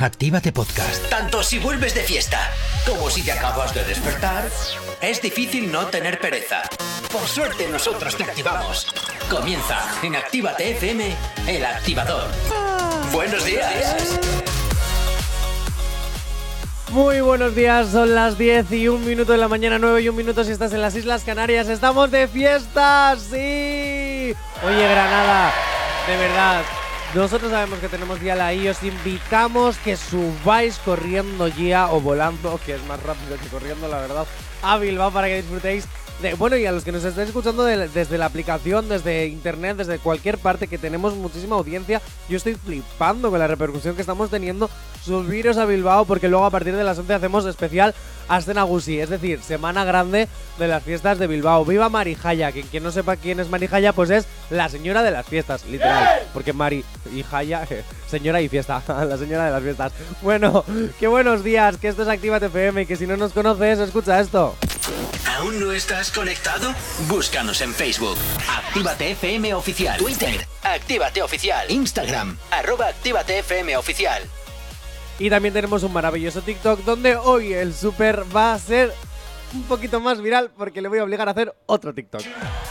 Actívate Podcast. Tanto si vuelves de fiesta como si te acabas de despertar, es difícil no tener pereza. Por suerte nosotros te activamos. Comienza en Actívate FM, el activador. Buenos días. Muy buenos días, son las 10 y un minuto de la mañana, 9 y un minuto si estás en las Islas Canarias. ¡Estamos de fiesta! ¡Sí! Oye, Granada, de verdad, nosotros sabemos que tenemos día la y os invitamos que subáis corriendo ya o volando, que es más rápido que corriendo, la verdad, a Bilbao para que disfrutéis bueno, y a los que nos estén escuchando desde la aplicación, desde internet, desde cualquier parte, que tenemos muchísima audiencia, yo estoy flipando con la repercusión que estamos teniendo. Subiros a Bilbao, porque luego a partir de las 11 hacemos especial Astenagusi, es decir, semana grande de las fiestas de Bilbao. ¡Viva Marijaya! Que quien no sepa quién es Marijaya, pues es la señora de las fiestas, literal. Porque Mari y Jaya, señora y fiesta, la señora de las fiestas. Bueno, qué buenos días, que esto es Activa FM y que si no nos conoces, escucha esto. ¿Aún no estás conectado? Búscanos en Facebook. Actívate FM Oficial. Twitter. Actívate Oficial. Instagram. Arroba Actívate FM Oficial. Y también tenemos un maravilloso TikTok donde hoy el super va a ser un poquito más viral porque le voy a obligar a hacer otro TikTok.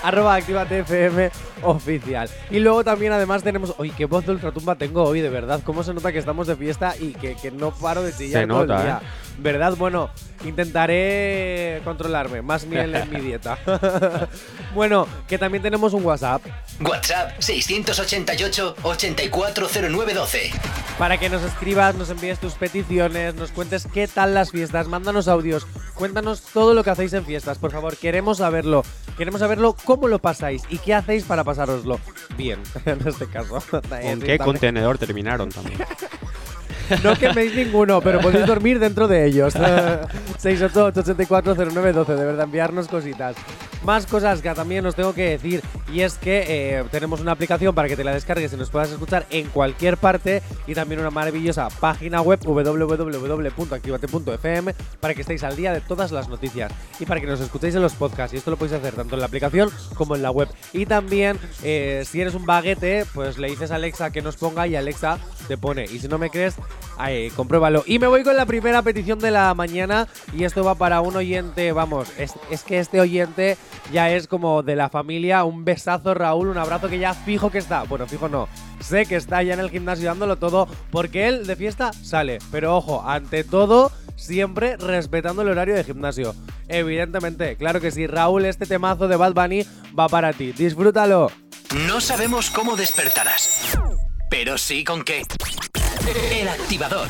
Arroba ActivateFM oficial. Y luego también además tenemos... Uy, qué voz de ultratumba tengo hoy, de verdad. Cómo se nota que estamos de fiesta y que, no paro de chillar todo el día. ¿eh? ¿Verdad? Bueno, intentaré controlarme. Más miel en mi dieta. bueno, que también tenemos un WhatsApp. WhatsApp 688-840912. Para que nos escribas, nos envíes tus peticiones, nos cuentes qué tal las fiestas, mándanos audios, cuéntanos todo lo que hacéis en fiestas, por favor, queremos saberlo. Queremos saberlo cómo lo pasáis y qué hacéis para pasároslo bien, en este caso. ¿Con qué contenedor terminaron también? No queméis ninguno, pero podéis dormir dentro de ellos. 688-840912, de verdad, enviarnos cositas. Más cosas que también os tengo que decir, y es que eh, tenemos una aplicación para que te la descargues y nos puedas escuchar en cualquier parte, y también una maravillosa página web www.activate.fm para que estéis al día de todas las noticias y para que nos escuchéis en los podcasts. Y esto lo podéis hacer tanto en la aplicación como en la web. Y también, eh, si eres un baguete, pues le dices a Alexa que nos ponga y Alexa te pone. Y si no me crees, Ahí, compruébalo. Y me voy con la primera petición de la mañana. Y esto va para un oyente, vamos, es, que este oyente ya es como de la familia. Un besazo, Raúl, un abrazo que ya fijo que está. Bueno, fijo no. Sé que está ya en el gimnasio dándolo todo. Porque él de fiesta sale. Pero ojo, ante todo, siempre respetando el horario de gimnasio. Evidentemente, claro que sí, Raúl, este temazo de Bad Bunny va para ti. Disfrútalo. No sabemos cómo despertarás, pero sí con qué. El activador.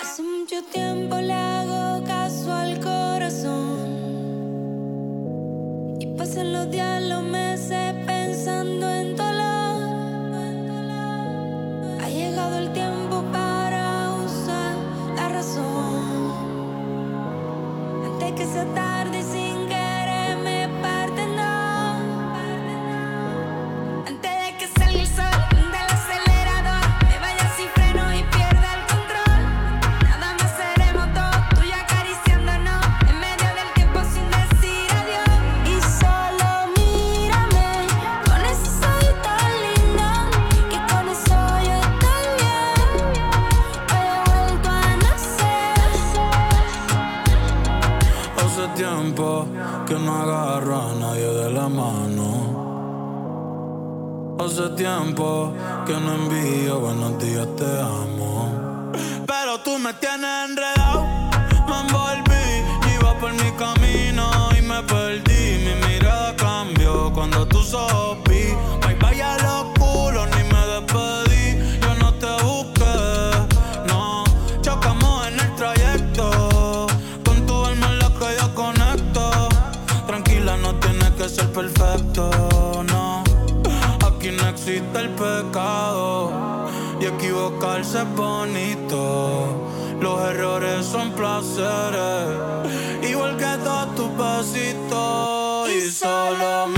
Hace mucho tiempo que esa Hace tiempo que no agarro a nadie de la mano. Hace tiempo que no envío buenos días, te amo. Pero tú me tienes enredado, ser perfecto, no. Aquí no existe el pecado. Y equivocarse es bonito. Los errores son placeres. Igual que todos tus besitos. Y solo mírame.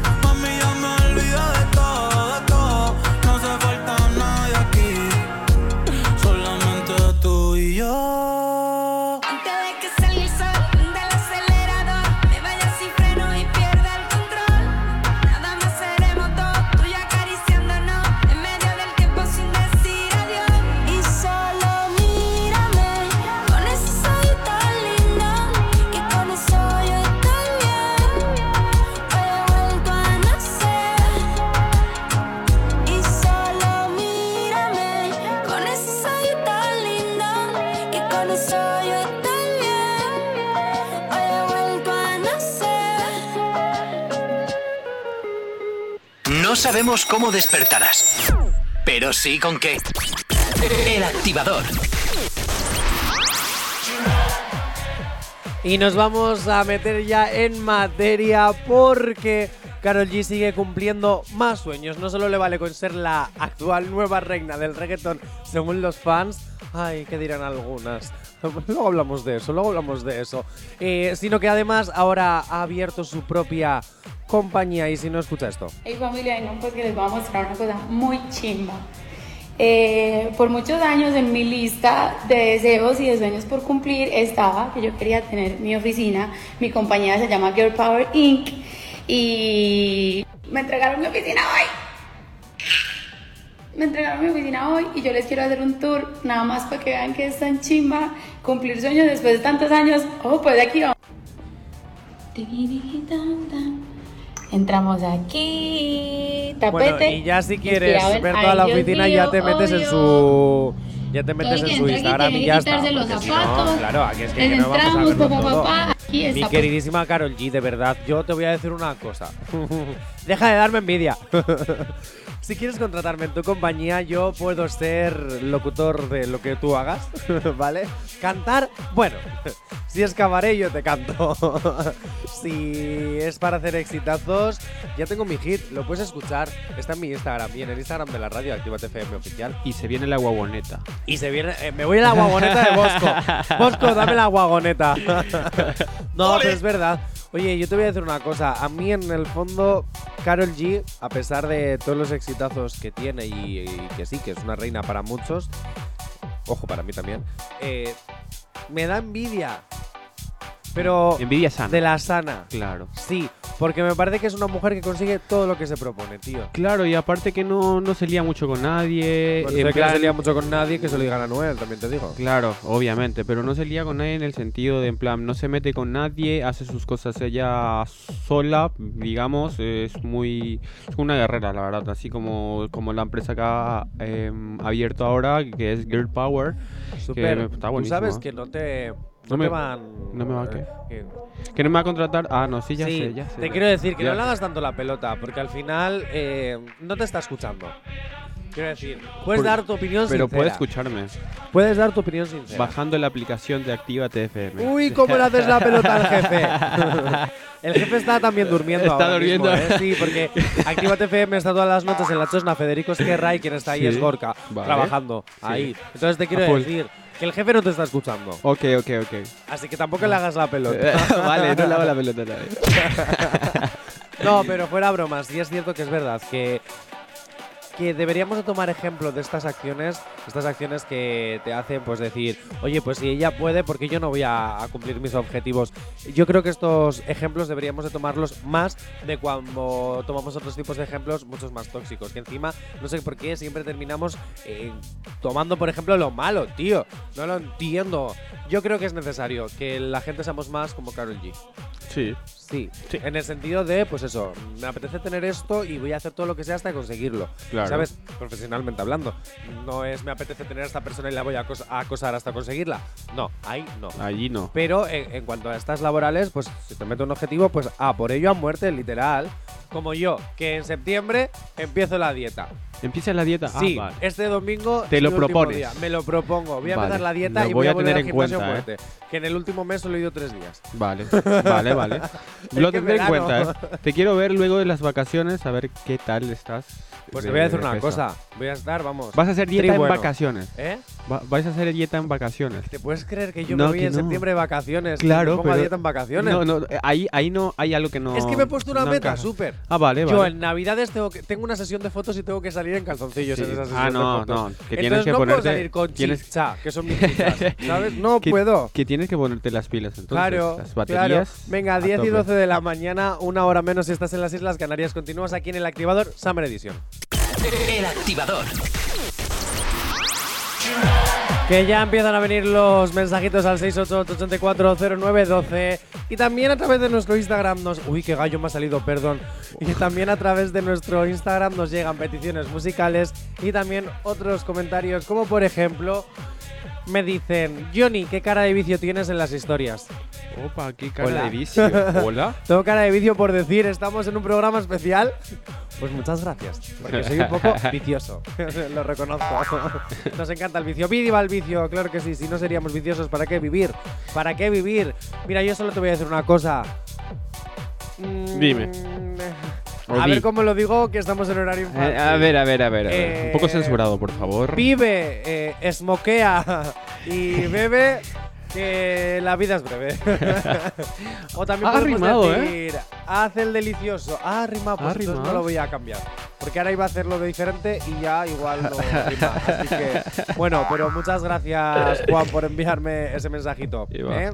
sabemos cómo despertarás, pero sí con qué. El activador. Y nos vamos a meter ya en materia porque Carol G sigue cumpliendo más sueños. No solo le vale con ser la actual nueva reina del reggaeton según los fans. Ay, ¿qué dirán algunas? Luego hablamos de eso, luego hablamos de eso. Eh, sino que además ahora ha abierto su propia compañía y si no escucha esto. Hey familia, no, pues que les voy a mostrar una cosa muy chimba. Eh, por muchos años en mi lista de deseos y de sueños por cumplir estaba que yo quería tener mi oficina. Mi compañía se llama Girl Power Inc. Y me entregaron mi oficina hoy. Me entregaron mi oficina hoy y yo les quiero hacer un tour nada más para que vean que es tan chimba cumplir sueños después de tantos años. Oh, pues de aquí vamos. Entramos aquí, tapete. Bueno, y ya si quieres ver toda la oficina mío, ya te metes en su ya te metes en su Instagram y ya está. los si no, zapatos. claro, aquí es que, no vamos a verlo papá, todo. papá. Mi queridísima Carol G, de verdad, yo te voy a decir una cosa. Deja de darme envidia. si quieres contratarme en tu compañía, yo puedo ser locutor de lo que tú hagas, ¿vale? Cantar, bueno, si es cabaret yo te canto. si es para hacer exitazos, ya tengo mi hit, lo puedes escuchar. Está en mi Instagram y en el Instagram de la radio, Actívate FM oficial. Y se viene la guaguoneta. Y se viene. eh, me voy a la guagoneta de Bosco. Bosco, dame la guagoneta. no, pero es verdad. Oye, yo te voy a decir una cosa. A mí, en el fondo, Carol G, a pesar de todos los exitazos que tiene y, que sí, que es una reina para muchos, ojo, para mí también, eh, me da envidia. Pero Envidia sana. de la sana. Claro. Sí, porque me parece que es una mujer que consigue todo lo que se propone, tío. Claro, y aparte que no, no se lía mucho con nadie. Bueno, en sé que no plan- se lía mucho con nadie, que se lo digan a Noel, también te digo. Claro, obviamente, pero no se lía con nadie en el sentido de, en plan, no se mete con nadie, hace sus cosas ella sola, digamos, es muy... Es una guerrera, la verdad, así como, como la empresa que ha em, abierto ahora, que es Girl Power. Super. está Tú sabes ¿eh? que no te. No, No me- van. no me va a qué. que- Que no me va a contratar... Ah, no, sí, ya sí, sé, ya sé. te quiero decir que Ya no le hagas tanto la pelota, porque al final eh, no te está escuchando. Quiero decir, puedes Por- dar tu opinión Pero sincera. puede escucharme, Puedes dar tu opinión sincera. bajando la aplicación de Actívate FM. Uy, ¿cómo le haces la pelota al jefe? El jefe está también durmiendo Está ahora mismo, durmiendo. ¿eh? Sí, porque Actívate FM está todas las noches en la Chosna Federico Esquerra y quien está ahí Sí, es Gorka, vale. trabajando ahí. Entonces te quiero decir que el jefe no te está escuchando. Ok, ok, ok. Así que tampoco le hagas la pelota. vale, no le hago la pelota nadie. No, pero fuera bromas, sí es cierto que es verdad que que deberíamos de tomar ejemplo de estas acciones, estas acciones que te hacen pues decir, oye, pues si ella puede, porque yo no voy a, a cumplir mis objetivos. Yo creo que estos ejemplos deberíamos de tomarlos más de cuando tomamos otros tipos de ejemplos muchos más tóxicos, que encima no sé por qué siempre terminamos eh, tomando, por ejemplo, lo malo, tío. No lo entiendo. Yo creo que es necesario que la gente seamos más como Carol G. Sí. Sí, en el sentido de, pues eso, me apetece tener esto y voy a hacer todo lo que sea hasta conseguirlo. Claro. ¿Sabes? Profesionalmente hablando. No es me apetece tener a esta persona y la voy a, acos- a acosar hasta conseguirla. No, ahí no. Allí no. Pero en, en cuanto a estas laborales, pues si te meto un objetivo, pues a por ello a muerte, literal. Como yo, que en septiembre empiezo la dieta. ¿Empieza la dieta? Sí, Ah, vale. este domingo Te es lo mi último propones. día. Me lo propongo. Voy a Vale, empezar la dieta lo y voy a volver tener al en gimnasio cuenta, ¿eh? Que en el último mes solo he ido tres días. Vale, vale, vale. Lo tendré en verano. cuenta, ¿eh? Te quiero ver luego de las vacaciones, a ver qué tal estás. Pues de- te voy a decir de una peso. cosa. Voy a estar, vamos. Vas a hacer dieta en vacaciones. ¿Eh? Va- vais a hacer dieta en vacaciones. ¿Te puedes creer que yo No, me voy en no. septiembre de vacaciones? Claro, me pongo pero- a dieta en vacaciones. No, no, ahí, ahí no hay algo que no. es que me he puesto una no meta, súper. Ah, vale, Yo vale. en Navidades tengo, que, tengo una sesión de fotos y tengo que salir en calzoncillos Sí. en esa sesión Ah, no, de fotos. no, que tienes Entonces que no puedo salir con tienes- chicha, que son mis chichas, ¿sabes? No que, puedo. Que tienes que ponerte las pilas. Entonces, Claro, las claro. baterías. Venga, a 10 y tope. 12 de la mañana, una hora menos si estás en las Islas Canarias. Continúas aquí en el activador Summer Edition. El activador. Que ya empiezan a venir los mensajitos al 688-840912 y también a través de nuestro Instagram nos... Uy, qué gallo me ha salido, perdón. Y también a través de nuestro Instagram nos llegan peticiones musicales y también otros comentarios como por ejemplo... Me dicen, Johnny, ¿qué cara de vicio tienes en las historias? Opa, qué cara Hola. de vicio. Hola. Tengo cara de vicio por decir, estamos en un programa especial. Pues muchas gracias, porque soy un poco vicioso, lo reconozco. Nos encanta el vicio. Viva el vicio, claro que sí, si no seríamos viciosos, ¿para qué vivir? ¿Para qué vivir? Mira, yo solo te voy a decir una cosa. Mm, Dime. O A ver cómo lo digo, que estamos en horario Eh, infantil. a ver, a ver, a ver. a ver. Eh, Un poco censurado, por favor. Vive, eh, esmoquea y bebe, que la vida es breve. o también Ha podemos rimado, ¿eh? decir, haz el delicioso. Ah, rima, pues no lo voy a cambiar. Porque ahora iba a hacerlo de diferente y ya igual no rima. Así que, bueno, pero muchas gracias, Juan, por enviarme ese mensajito. ¿eh?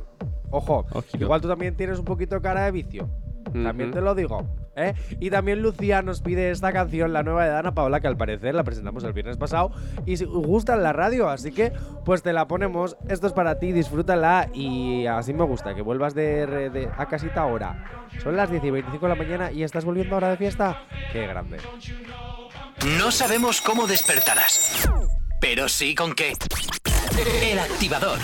Ojo, Ojito. igual tú también tienes un poquito cara de vicio. También te lo digo. ¿eh? Y también Lucía nos pide esta canción, la nueva de Dana Paola, que al parecer la presentamos el viernes pasado y si- gusta en la radio, así que pues te la ponemos. Esto es para ti, disfrútala y así me gusta, que vuelvas de, de- a casita ahora. Son las 10 y 25 de la mañana y estás volviendo ahora de fiesta. Qué grande. No sabemos cómo despertarás, pero sí con qué. El activador.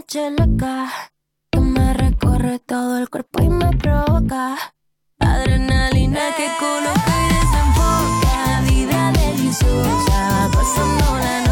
noche loca que me recorre todo el cuerpo y me provoca. Adrenalina que coloca y desenfoca, vida deliciosa, pasando la noche.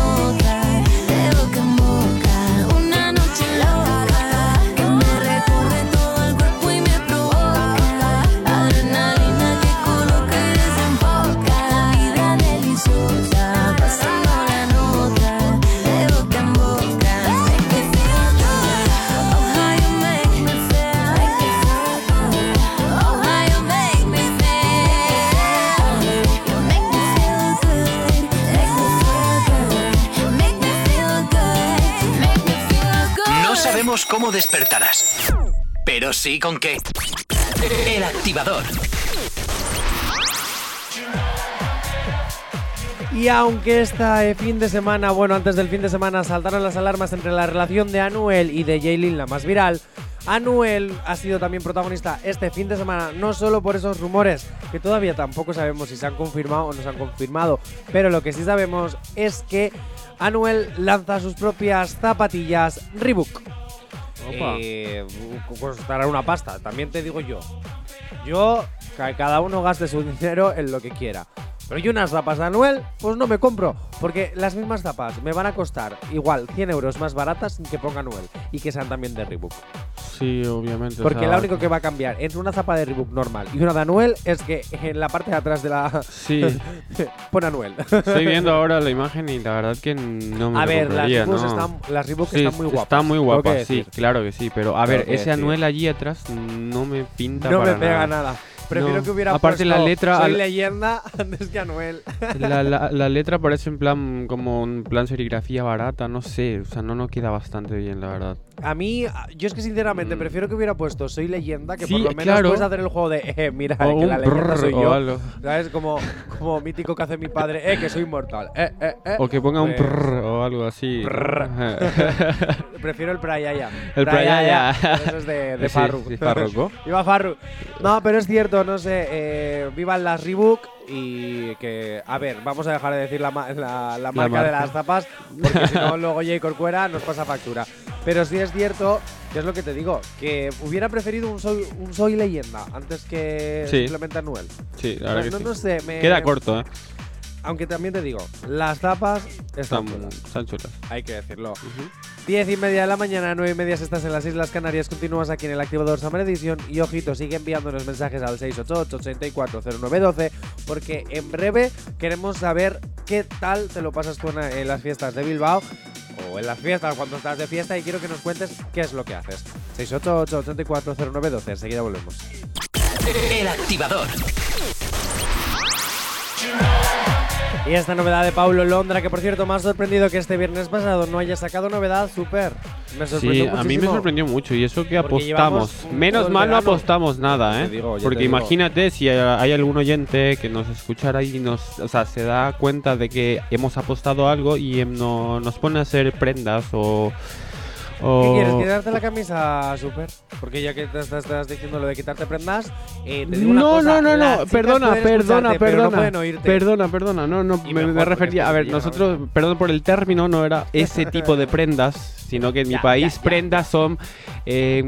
Sabemos cómo despertarás, pero sí con qué. El activador. Y aunque este fin de semana, bueno, antes del fin de semana saltaron las alarmas entre la relación de Anuel y de Jaylin, la más viral, Anuel ha sido también protagonista este fin de semana, no solo por esos rumores, que todavía tampoco sabemos si se han confirmado o no se han confirmado, pero lo que sí sabemos es que Anuel lanza sus propias zapatillas Reebok. Eh, costará una pasta, también te digo yo. Yo, cada uno gaste su dinero en lo que quiera. Pero yo unas zapas de Anuel, pues no me compro. Porque las mismas zapas me van a costar igual 100 euros más baratas sin que ponga Anuel. Y que sean también de Reebok. Sí, obviamente. Porque lo único que va a cambiar entre una zapa de Reebok normal y una de Anuel es que en la parte de atrás de la... Sí, pone Anuel. estoy viendo ahora la imagen y la verdad que no me A lo ver, las Reebok, ¿no? están, las Reebok Sí, están muy guapas. Está muy tengo que guapa, sí, claro que sí. Pero a ver, ese decir. Anuel allí atrás no me pinta No me para pega nada. nada. Prefiero No. que hubiera Aparte, la puesto letra Soy al- leyenda antes que Anuel. La, la, la letra parece en plan como un plan serigrafía barata, no sé, o sea, no nos queda bastante bien, la verdad. A mí, yo es que sinceramente Mm. prefiero que hubiera puesto Soy leyenda, que Sí, por lo menos claro. puedes hacer el juego de, eh, mira, O que la un leyenda brrr soy yo. algo. ¿Sabes? Como, como mítico que hace mi padre, eh, que soy inmortal. Eh, eh, eh. O que ponga un Pues, prrr o algo así. Prefiero el Prayaya. El Prayaya. Eso es de, de Sí, sí, Farruko. Viva Farru. No, pero es cierto, no sé. Eh, vivan las Reebok y que. A ver, vamos a dejar de decir la, la, la marca de las zapas porque si no, luego J. Corcuera nos pasa factura. Pero sí es cierto, que es lo que te digo, que hubiera preferido un Soy, un soy Leyenda antes que Sí. simplemente Anuel. Sí, la verdad que no, sí. no sé, me. Queda corto, ¿eh? Aunque también te digo, las tapas están Están, buenas, están chulas. hay que decirlo. 10 y media de la mañana, 9 y media si estás en las Islas Canarias, continúas aquí en el activador Summer Edition y ojito, sigue enviándonos mensajes al 688-840912 porque en breve queremos saber qué tal te lo pasas tú en, en las fiestas de Bilbao o en las fiestas cuando estás de fiesta y quiero que nos cuentes qué es lo que haces. 688-840912, enseguida volvemos. El activador. Y esta novedad de Paulo Londra, que por cierto me ha sorprendido que este viernes pasado no haya sacado novedad, súper. Me sorprendió Sí, a mí me sorprendió mucho y eso que Porque apostamos. Menos mal no apostamos nada, ¿eh? digo, Porque imagínate si hay hay algún oyente que nos escuchara y nos, o sea, se da cuenta de que hemos apostado algo y em, no, nos pone a hacer prendas o... ¿Qué quieres? ¿Quitarte la camisa, Super? Porque ya que te estás, diciendo lo de quitarte prendas, eh, te digo una no, cosa, no, no, no, perdona, perdona, no perdona, perdona, perdona, no, no, me, me refería, a ver, nosotros, perdón por el término, no era ese tipo de prendas, sino que en mi Ya, país ya, ya. prendas son eh,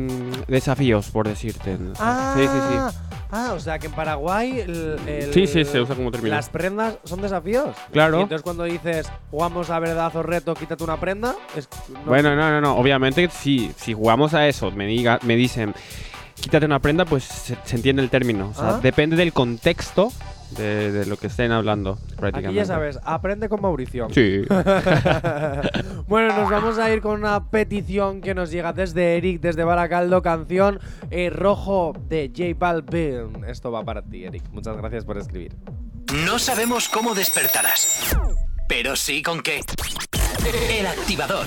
desafíos, por decirte. Ah, Sí, sí, sí. Ah, o sea que en Paraguay el, el- Sí, sí, se usa como término. las prendas son desafíos. Claro. Y entonces cuando dices jugamos a verdad o reto, quítate una prenda, es no- Bueno, no, no, no. Obviamente, si, si jugamos a eso, me, diga, me dicen, quítate una prenda, pues se, se entiende el término. O sea, Ah. depende del contexto de, de lo que estén hablando, prácticamente. Aquí ya sabes, aprende con Mauricio. Sí. bueno, nos vamos a ir con una petición que nos llega desde Eric, desde Baracaldo, canción eh, Rojo de J Balvin. Esto va para ti, Eric. Muchas gracias por escribir. No sabemos cómo despertarás, pero sí con qué. El activador.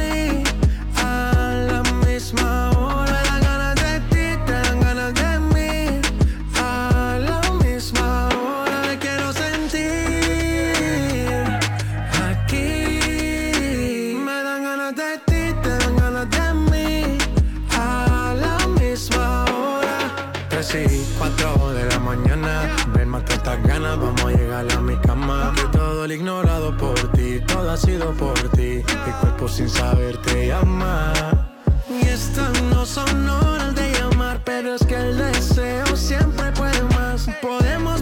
Todo el ignorado por ti, todo ha sido por ti. Mi cuerpo sin saber te llama. Y estas no son horas de llamar, pero es que el deseo siempre puede más. Podemos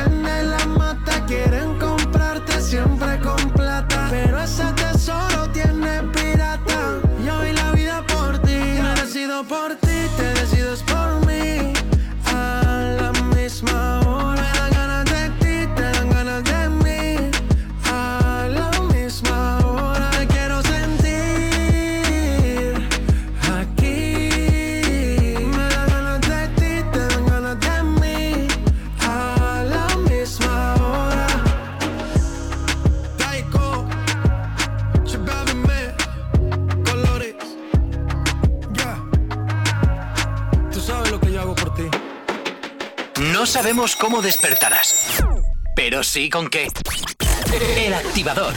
sabemos cómo despertarás, pero sí con qué. El activador.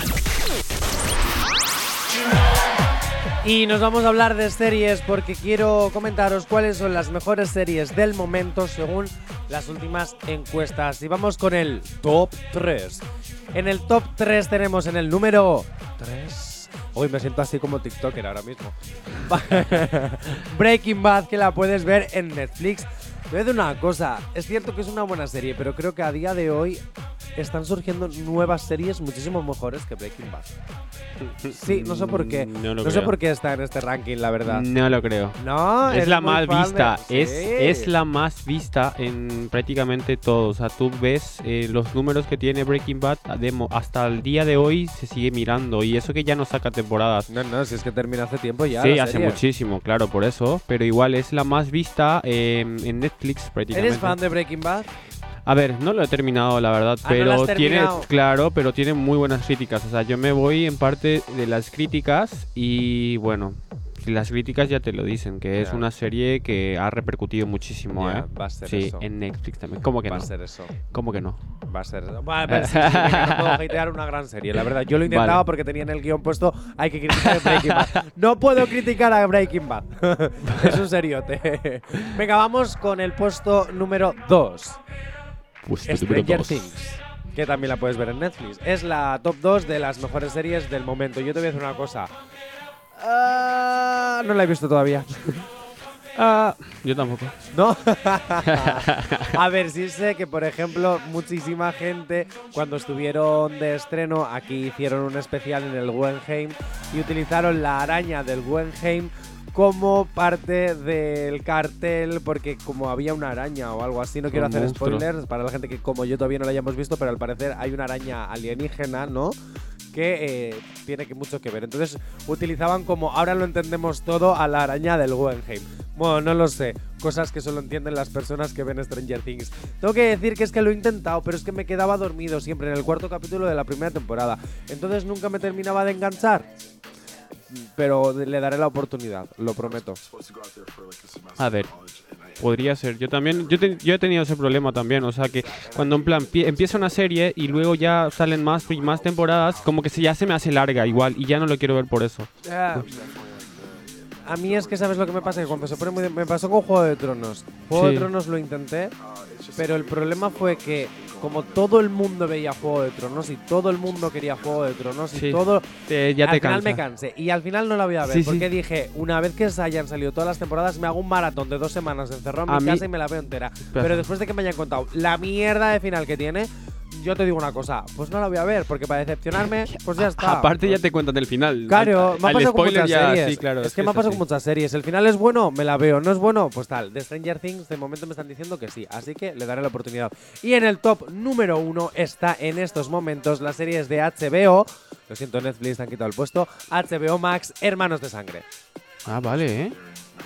Y nos vamos a hablar de series porque quiero comentaros cuáles son las mejores series del momento según las últimas encuestas. Y vamos con el top 3. En el top 3 tenemos en el número 3. Hoy me siento así como TikToker ahora mismo. Breaking Bad, que la puedes ver en Netflix. Voy a decir una cosa, es cierto que es una buena serie, pero creo que a día de hoy están surgiendo nuevas series muchísimo mejores que Breaking Bad. Sí, no sé por qué. No No, sé por qué está en este ranking, la verdad. No lo creo. No, Es la más de- vista, es, Sí. es la más vista en prácticamente todo. O sea, tú ves eh, los números que tiene Breaking Bad mo- hasta el día de hoy se sigue mirando. Y eso que ya no saca temporadas. No, no, si es que termina hace tiempo ya. sí, hace serie. muchísimo, claro, por eso. Pero igual es la más vista eh, en Netflix prácticamente. ¿Eres fan de Breaking Bad? A ver, no lo he terminado, la verdad, Ah, ¿no pero has tiene, claro, pero tiene muy buenas críticas. O sea, yo me voy en parte de las críticas y bueno, las críticas ya te lo dicen, que es Ya. una serie que ha repercutido muchísimo, Ya, ¿eh? va a ser sí, eso. en Netflix también. ¿Cómo que Va no? a ser eso. ¿Cómo que no? Va a ser eso. Vale, pero sí, sí, no puedo hatear una gran serie, la verdad. Yo lo intentaba Vale. porque tenía en el guion puesto hay que criticar a Breaking Bad. No puedo criticar a Breaking Bad. es un seriote. Venga, vamos con el puesto número 2. Pues, Stranger dos. Things. Que también la puedes ver en Netflix. Es la top 2 de las mejores series del momento. Yo te voy a decir una cosa. Ah, no la he visto todavía. Ah, yo tampoco. ¿No? a ver, sí sé que, por ejemplo, muchísima gente, cuando estuvieron de estreno, aquí hicieron un especial en el Guggenheim y utilizaron la araña del Guggenheim como parte del cartel, porque como había una araña o algo así, no quiero hacer monstruo. spoilers para la gente que como yo todavía no la hayamos visto, pero al parecer hay una araña alienígena, ¿no? que eh, tiene que mucho que ver. Entonces utilizaban como, ahora lo entendemos todo, a la araña del Guggenheim. Bueno, no lo sé. Cosas que solo entienden las personas que ven Stranger Things. Tengo que decir que es que lo he intentado, pero es que me quedaba dormido siempre en el cuarto capítulo de la primera temporada. Entonces nunca me terminaba de enganchar. Pero le daré la oportunidad, lo prometo. A ver, podría ser. Yo también, yo, te- yo he tenido ese problema también. O sea que cuando en plan pie- empieza una serie y luego ya salen más y más temporadas, como que se, ya se me hace larga igual y ya no lo quiero ver por eso. A mí es que sabes lo que me pasa, que cuando se pone muy de- me pasó con Juego de Tronos. Juego de. Tronos lo intenté, pero el problema fue que como todo el mundo veía Juego de Tronos y todo el mundo quería Juego de Tronos y Sí, todo Te- ya al te final cansa. me cansé y al final no la voy a ver Sí, sí. porque dije, una vez que se hayan salido todas las temporadas me hago un maratón de dos semanas encerrado en A mi mí- casa y me la veo entera. Pero después de que me hayan contado la mierda de final que tiene, yo te digo una cosa, pues no la voy a ver porque para decepcionarme, pues ya está. Aparte ya te cuentan el final. Claro, me ha pasado con muchas ya, series. sí, claro, es que me ha pasado con muchas series. El final es bueno, me la veo. No es bueno, pues tal. De Stranger Things, de momento me están diciendo que sí. Así que le daré la oportunidad. Y en el top número uno está en estos momentos las series de HBO. Lo siento, Netflix han quitado el puesto. HBO Max, Hermanos de Sangre. Ah, vale, ¿eh?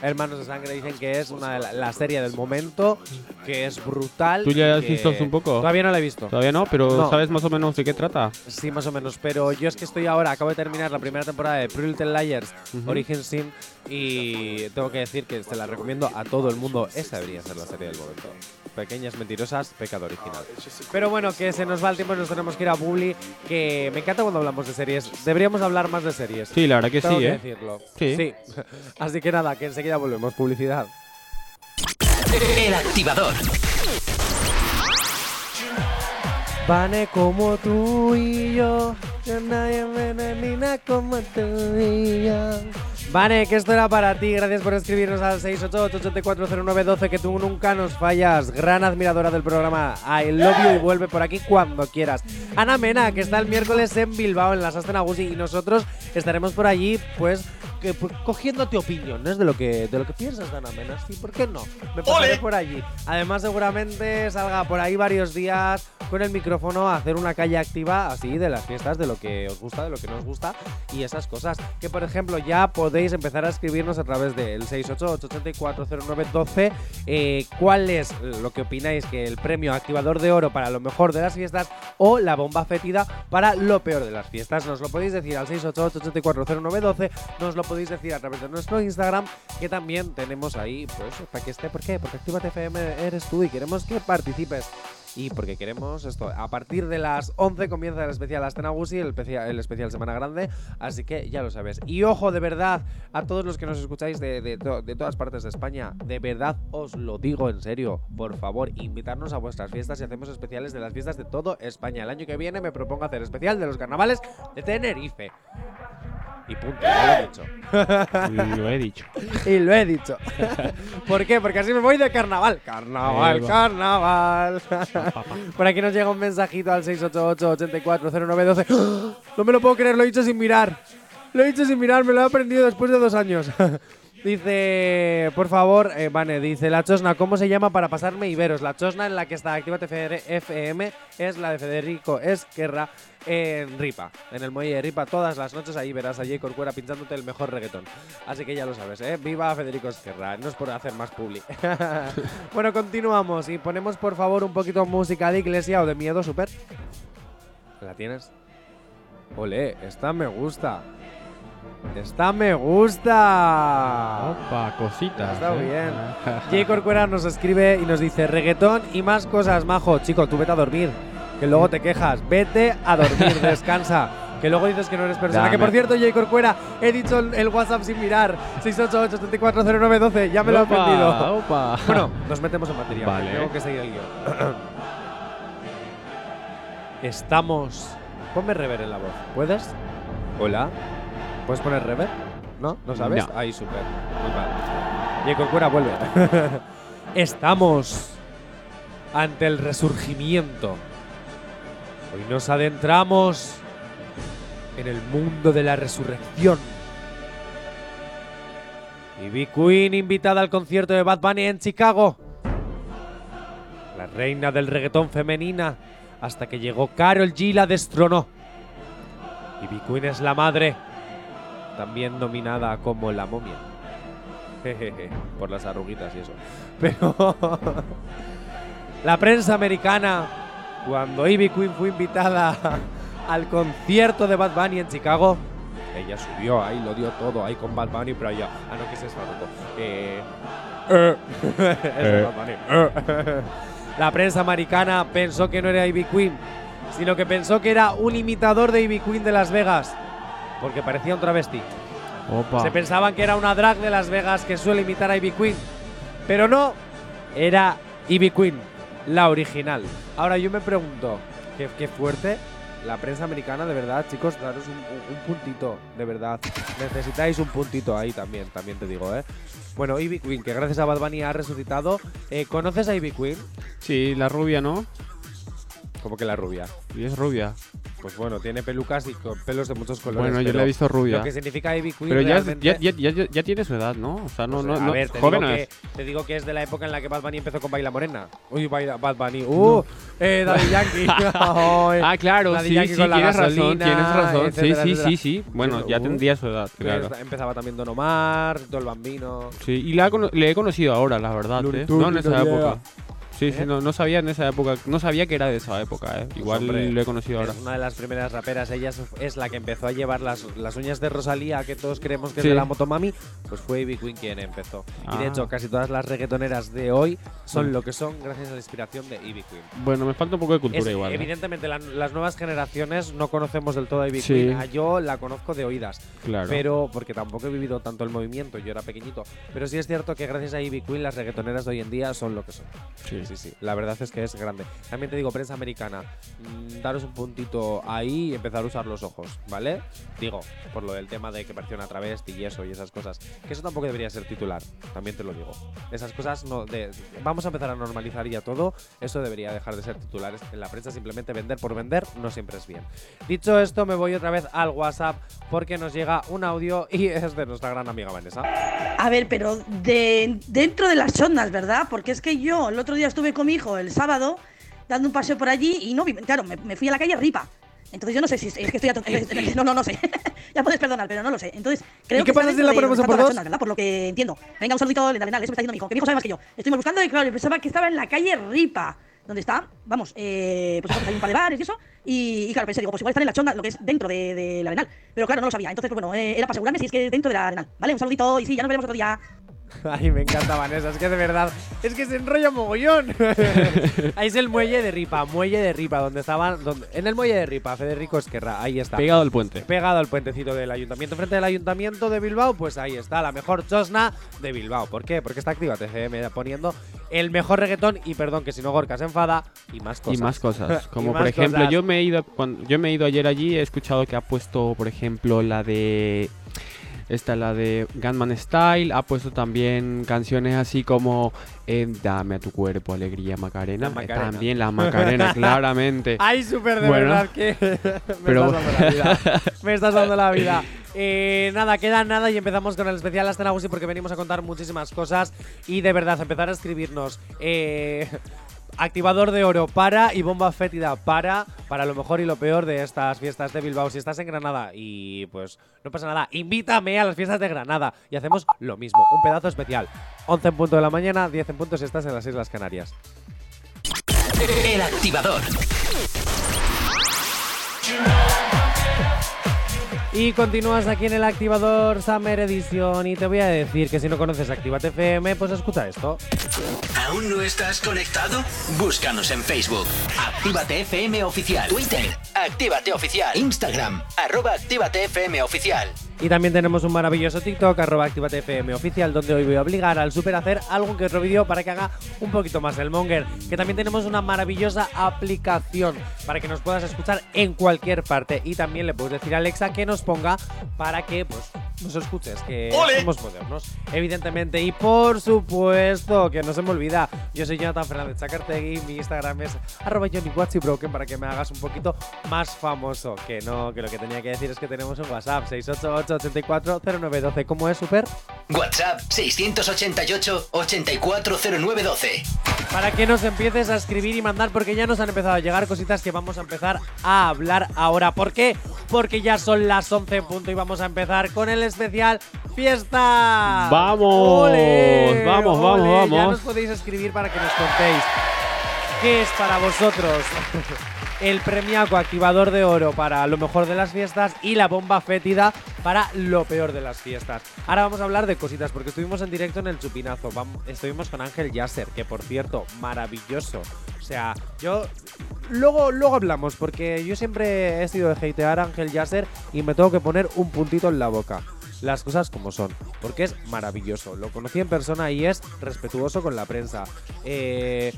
Hermanos de Sangre dicen que es una de la, la serie del momento, que es brutal. ¿Tú ya has que- visto un poco? Todavía no la he visto. Todavía no, pero No. ¿sabes más o menos de qué trata? Sí, más o menos. Pero yo es que estoy ahora, acabo de terminar la primera temporada de Pretty Little Liars. Origin Sin y tengo que decir que se la recomiendo a todo el mundo. Esa debería ser la serie del momento. Pequeñas mentirosas, pecado original. Pero bueno, que se nos va el tiempo y nos tenemos que ir a Publi. Que me encanta cuando hablamos de series. Deberíamos hablar más de series. Sí, la verdad que Tengo sí, que ¿eh? decirlo. Sí. Así que nada, que enseguida volvemos. Publicidad. El activador. Vane como tú y yo, que nadie me elimina como tú y yo. Vane, que esto era para ti. Gracias por escribirnos al 688-840912, que tú nunca nos fallas. Gran admiradora del programa. I love you y vuelve por aquí cuando quieras. Ana Mena, que está el miércoles en Bilbao, en la Sasta Nagusi, y nosotros estaremos por allí, pues, que, pues, cogiéndote opiniones de lo que de lo que piensas de Ana ¿por qué no? Me pasaré por allí. Además, seguramente salga por ahí varios días con el micrófono a hacer una calle activa así de las fiestas, de lo que os gusta, de lo que no os gusta y esas cosas. Que, por ejemplo, ya podéis empezar a escribirnos a través del 688-840912 eh, cuál es lo que opináis que el premio activador de oro para lo mejor de las fiestas o la bomba fétida para lo peor de las fiestas. Nos lo podéis decir al 688-840912, nos lo podéis decir a través de nuestro Instagram, que también tenemos ahí, pues, para que esté. ¿Por qué? Porque Actívate FM eres tú y queremos que participes. Y porque queremos esto. A partir de las 11 comienza el especial Astenagusi, el especial, el especial Semana Grande. Así que ya lo sabes. Y ojo, de verdad, a todos los que nos escucháis de, de to- de todas partes de España, de verdad os lo digo en serio. Por favor, invitarnos a vuestras fiestas y hacemos especiales de las fiestas de todo España. El año que viene me propongo hacer especial de los carnavales de Tenerife. Y punto, ya lo he dicho. Lo he dicho. Y lo he dicho. ¿Por qué? Porque así me voy de carnaval. Carnaval, carnaval. Por aquí nos llega un mensajito al 688-840912. ¡Ah! No me lo puedo creer, lo he dicho sin mirar. Lo he dicho sin mirar, me lo he aprendido después de dos años. Dice, por favor, eh, dice la chosna, ¿cómo se llama para pasarme y veros? La chosna en la que está Actívate FM es la de Federico Esquerra en Ripa, en el muelle de Ripa, todas las noches ahí verás a J. Corcuera pinchándote el mejor reggaetón. Así que ya lo sabes, ¿eh? Viva Federico Esquerra, no es por hacer más publi. bueno, continuamos y ponemos por favor un poquito música de iglesia o de miedo, super. ¿La tienes? Ole, esta me gusta. Esta me gusta. Opa, cositas. Está ¿eh? bien. J. Corcuera nos escribe y nos dice reggaetón y más cosas, majo. Chico, tú vete a dormir, que luego te quejas. Vete a dormir, descansa. Que luego dices que no eres persona. Dame. Que por cierto, J. Corcuera, he dicho el WhatsApp sin mirar. 688-740912. Ya me lo he aprendido. opa. Bueno, nos metemos en materia. Vale. Tengo que seguir el guion. Estamos. Ponme rever en la voz. ¿Puedes? Hola. ¿Puedes poner rever? ¿No? ¿No sabes? No. Ahí, súper. Muy mal. Y Corcuera vuelve. Estamos ante el resurgimiento. Hoy nos adentramos en el mundo de la resurrección. Ivy Queen invitada al concierto de Bad Bunny en Chicago. La reina del reggaetón femenina hasta que llegó Carol G la destronó. Ivy Queen es la madre, también nominada como la momia. Jejeje, por las arruguitas y eso. Pero la prensa americana, cuando Ivy Queen fue invitada al concierto de Bad Bunny en Chicago, ella subió ahí, lo dio todo ahí con Bad Bunny, pero ella, ah no, que es eso, Naruto. Eh, eh, es Bad Bunny. Eh. La prensa americana pensó que no era Ivy Queen, sino que pensó que era un imitador de Ivy Queen de Las Vegas, porque parecía un travesti. Opa. Se pensaban que era una drag de Las Vegas que suele imitar a Ivy Queen. Pero no, era Ivy Queen, la original. Ahora yo me pregunto, qué, qué fuerte la prensa americana, de verdad, chicos, daros un, un- un puntito, de verdad. Necesitáis un puntito ahí también, también te digo, ¿eh? Bueno, Ivy Queen, que gracias a Bad Bunny ha resucitado. Eh, ¿Conoces a Ivy Queen? Sí, la rubia, ¿no? Como que la rubia. Y es rubia. Pues bueno, tiene pelucas y con pelos de muchos colores. Bueno, yo la he visto rubia. Lo que significa Ivy Queen Pero ya, es- realmente- ya, ya, ya, ya- ya tiene su edad, ¿no? O sea, no, Pues, no, a no ver, te joven digo, no que, es. te digo que es de la época en la que Bad Bunny empezó con Baila Morena. Uy, Baila, Bad Bunny. Uh, eh, Daddy Yankee. Ay. Ah, claro, Daddy sí, Yankee sí, con la tienes razón, gasolina, tienes razón. etcétera, sí, sí, etcétera. sí, sí. Bueno, ya Uh, tendría su edad, claro. Pues Empezaba también Don Omar, todo el bambino. Sí, y la cono- le he conocido ahora, la verdad, ¿eh? No en esa época. Sí, sí, ¿Eh? no, no sabía en esa época, no sabía que era de esa época, ¿eh? Pues, Igual hombre, lo he conocido ahora. Es una de las primeras raperas. Ella es- la que empezó a llevar las, las uñas de Rosalía, que todos creemos que Sí. es de la Motomami. Pues fue Ivy Queen quien empezó. Y de Ah. hecho, casi todas las reggaetoneras de hoy son Mm. lo que son gracias a la inspiración de Ivy Queen. Bueno, me falta un poco de cultura Es- igual. ¿eh? Evidentemente, la- las nuevas generaciones no conocemos del todo a Ivy Sí. Queen. Ah, Yo la conozco de oídas, Claro. pero porque tampoco he vivido tanto el movimiento, yo era pequeñito. Pero sí es cierto que gracias a Ivy Queen las reggaetoneras de hoy en día son lo que son. Sí. Sí, sí. La verdad es que es grande. También te digo, prensa americana, mm, daros un puntito ahí y empezar a usar los ojos, ¿vale? Digo, por lo del tema de que pareció una travesti y eso y esas cosas. Que eso tampoco debería ser titular, también te lo digo. Esas cosas no. De, vamos a empezar a normalizar ya todo. Eso debería dejar de ser titulares en la prensa. Simplemente vender por vender no siempre es bien. Dicho esto, me voy otra vez al WhatsApp porque nos llega un audio y es de nuestra gran amiga Vanessa. A ver, pero de, dentro de las ondas, ¿verdad? Porque es que yo el otro día estuve con mi hijo el sábado dando un paseo por allí y no vi, claro, me, me fui a la calle Ripa. Entonces yo no sé si es que estoy eh, no no no sé. ya puedes perdonar, pero no lo sé. Entonces creo ¿Y qué que pasa si la ponemos por dos? ¿verdad? Por lo que entiendo. Venga, un saludito, Lena, eso me está diciendo mi hijo. Que mi hijo sabe más que yo. Estuvimos buscando y claro, yo pensaba que estaba en la calle Ripa, donde está, vamos, eh, pues hay un par de bares y eso. Y, claro, pensé, digo, pues igual están en la chonda, lo que es dentro de, de la Arenal. Pero claro, no lo sabía. Entonces, pues bueno, eh, era para asegurarme si es que es dentro de la Arenal. Vale, un saludito y sí, ya nos veremos otro día. Ay, me encanta Vanessa, es que de verdad, es que se enrolla mogollón. ahí es el muelle de Ripa, muelle de Ripa, donde estaban, donde, en el muelle de Ripa, Federico Esquerra, ahí está. Pegado al puente. Pegado al puentecito del ayuntamiento, frente del ayuntamiento de Bilbao, pues ahí está, la mejor chosna de Bilbao. ¿Por qué? Porque está activa TCM poniendo el mejor reggaetón y perdón que si no Gorka se enfada y más cosas. Y más cosas. Como más por ejemplo, cosas. yo me he ido cuando yo me he ido ayer allí, he escuchado que ha puesto, por ejemplo, la de esta la de Gunman Style, ha puesto también canciones así como eh, Dame a tu cuerpo alegría Macarena, La Macarena. también la Macarena claramente. Ay, súper de Bueno. verdad que me Pero- estás dando la vida. Me estás dando la vida. Eh, nada, queda nada y empezamos con el especial Hasta Nagusi porque venimos a contar muchísimas cosas y de verdad empezar a escribirnos. eh, Activador de oro para y bomba fétida para, para lo mejor y lo peor de estas fiestas de Bilbao. Si estás en Granada y pues no pasa nada, invítame a las fiestas de Granada y hacemos lo mismo, un pedazo especial. 11 en punto de la mañana, 10 en punto si estás en las Islas Canarias. El activador. Y continúas aquí en el activador Summer Edition y te voy a decir que si no conoces Activate FM, pues escucha esto. ¿Aún no estás conectado? Búscanos en Facebook. Actívate FM Oficial. Twitter. Actívate Oficial. Instagram. Arroba Actívate FM Oficial. Y también tenemos un maravilloso TikTok, arroba Actívate FM oficial, donde hoy voy a obligar al super a hacer algún que otro vídeo para que haga un poquito más el monger. Que también tenemos una maravillosa aplicación para que nos puedas escuchar en cualquier parte. Y también le puedes decir a Alexa que nos ponga para que pues nos escuches, que somos modernos, evidentemente. Y por supuesto, que no se me olvida, yo soy Jonathan Fernández Chacartegui, mi Instagram es arroba JohnnyWatchyBroken para que me hagas un poquito más famoso. Que no, que lo que tenía que decir es que tenemos un WhatsApp 688 84 0912. ¿Cómo es, Super? WhatsApp 688 840912. Para que nos empieces a escribir y mandar, porque ya nos han empezado a llegar cositas que vamos a empezar a hablar ahora. ¿Por qué? Porque ya son las 11 en punto y vamos a empezar con el especial Fiesta. ¡Vamos! Vamos, vamos, Ya vamos. nos podéis escribir para que nos contéis qué es para vosotros el premiaco activador de oro para lo mejor de las fiestas y la bomba fétida para lo peor de las fiestas. Ahora vamos a hablar de cositas porque estuvimos en directo en el Chupinazo. Vamos, estuvimos con Ángel Yasser, que por cierto, maravilloso. O sea, yo luego luego hablamos porque yo siempre he sido de hatear a Ángel Yasser y me tengo que poner un puntito en la boca. Las cosas como son, porque es maravilloso. Lo conocí en persona y es respetuoso con la prensa. Eh,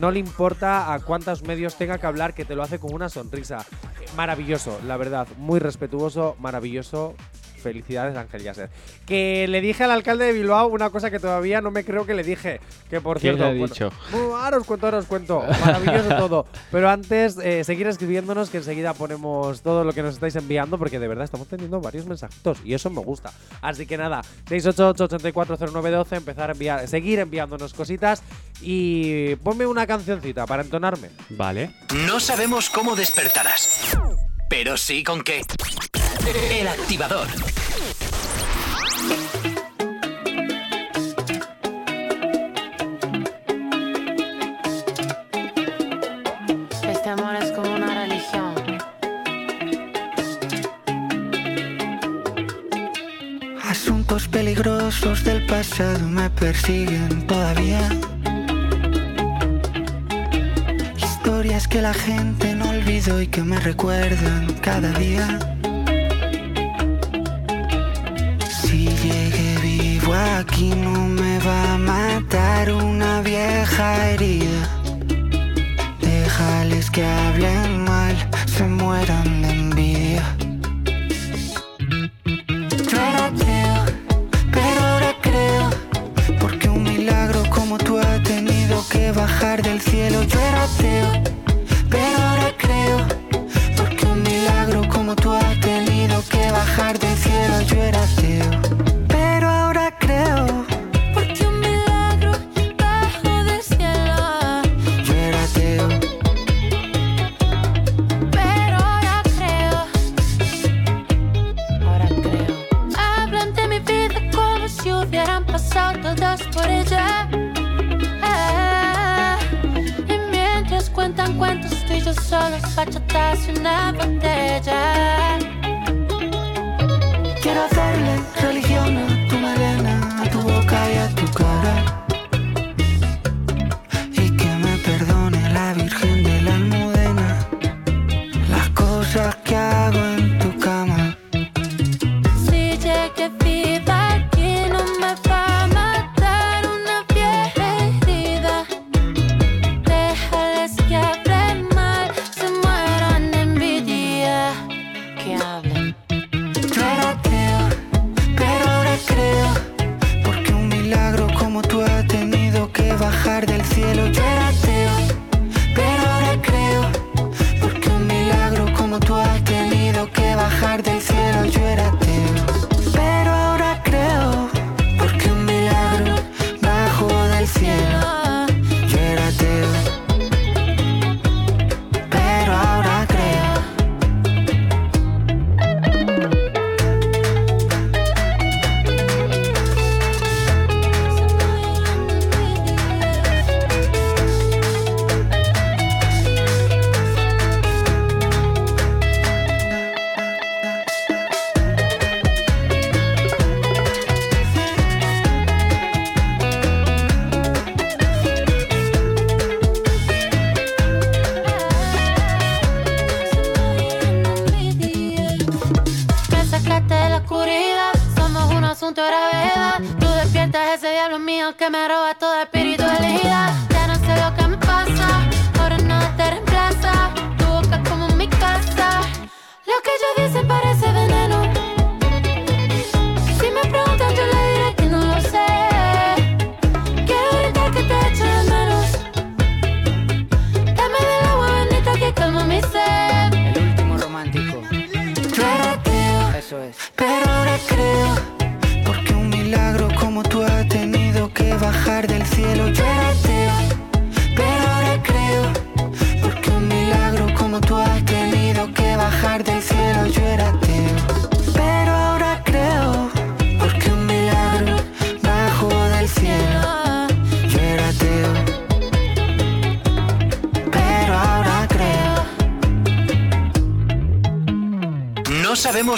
no le importa a cuántos medios tenga que hablar, que te lo hace con una sonrisa. Eh, Maravilloso, la verdad, muy respetuoso, maravilloso. Felicidades, Ángel Yasser. Que le dije al alcalde de Bilbao una cosa que todavía no me creo que le dije. Que por ¿Qué cierto. le ha bueno, dicho? bueno, ahora os cuento, ahora os cuento. Maravilloso todo. Pero antes, eh, seguir escribiéndonos, que enseguida ponemos todo lo que nos estáis enviando, porque de verdad estamos teniendo varios mensajitos y eso me gusta. Así que nada, 688-840912, empezar a enviar, seguir enviándonos cositas y ponme una cancioncita para entonarme. Vale. No sabemos cómo despertarás, pero sí con qué. El activador. Este amor es como una religión. Asuntos peligrosos del pasado me persiguen todavía. Historias que la gente no olvidó y que me recuerdan cada día. Si llegué vivo aquí no me va a matar una vieja herida. Déjales que hablen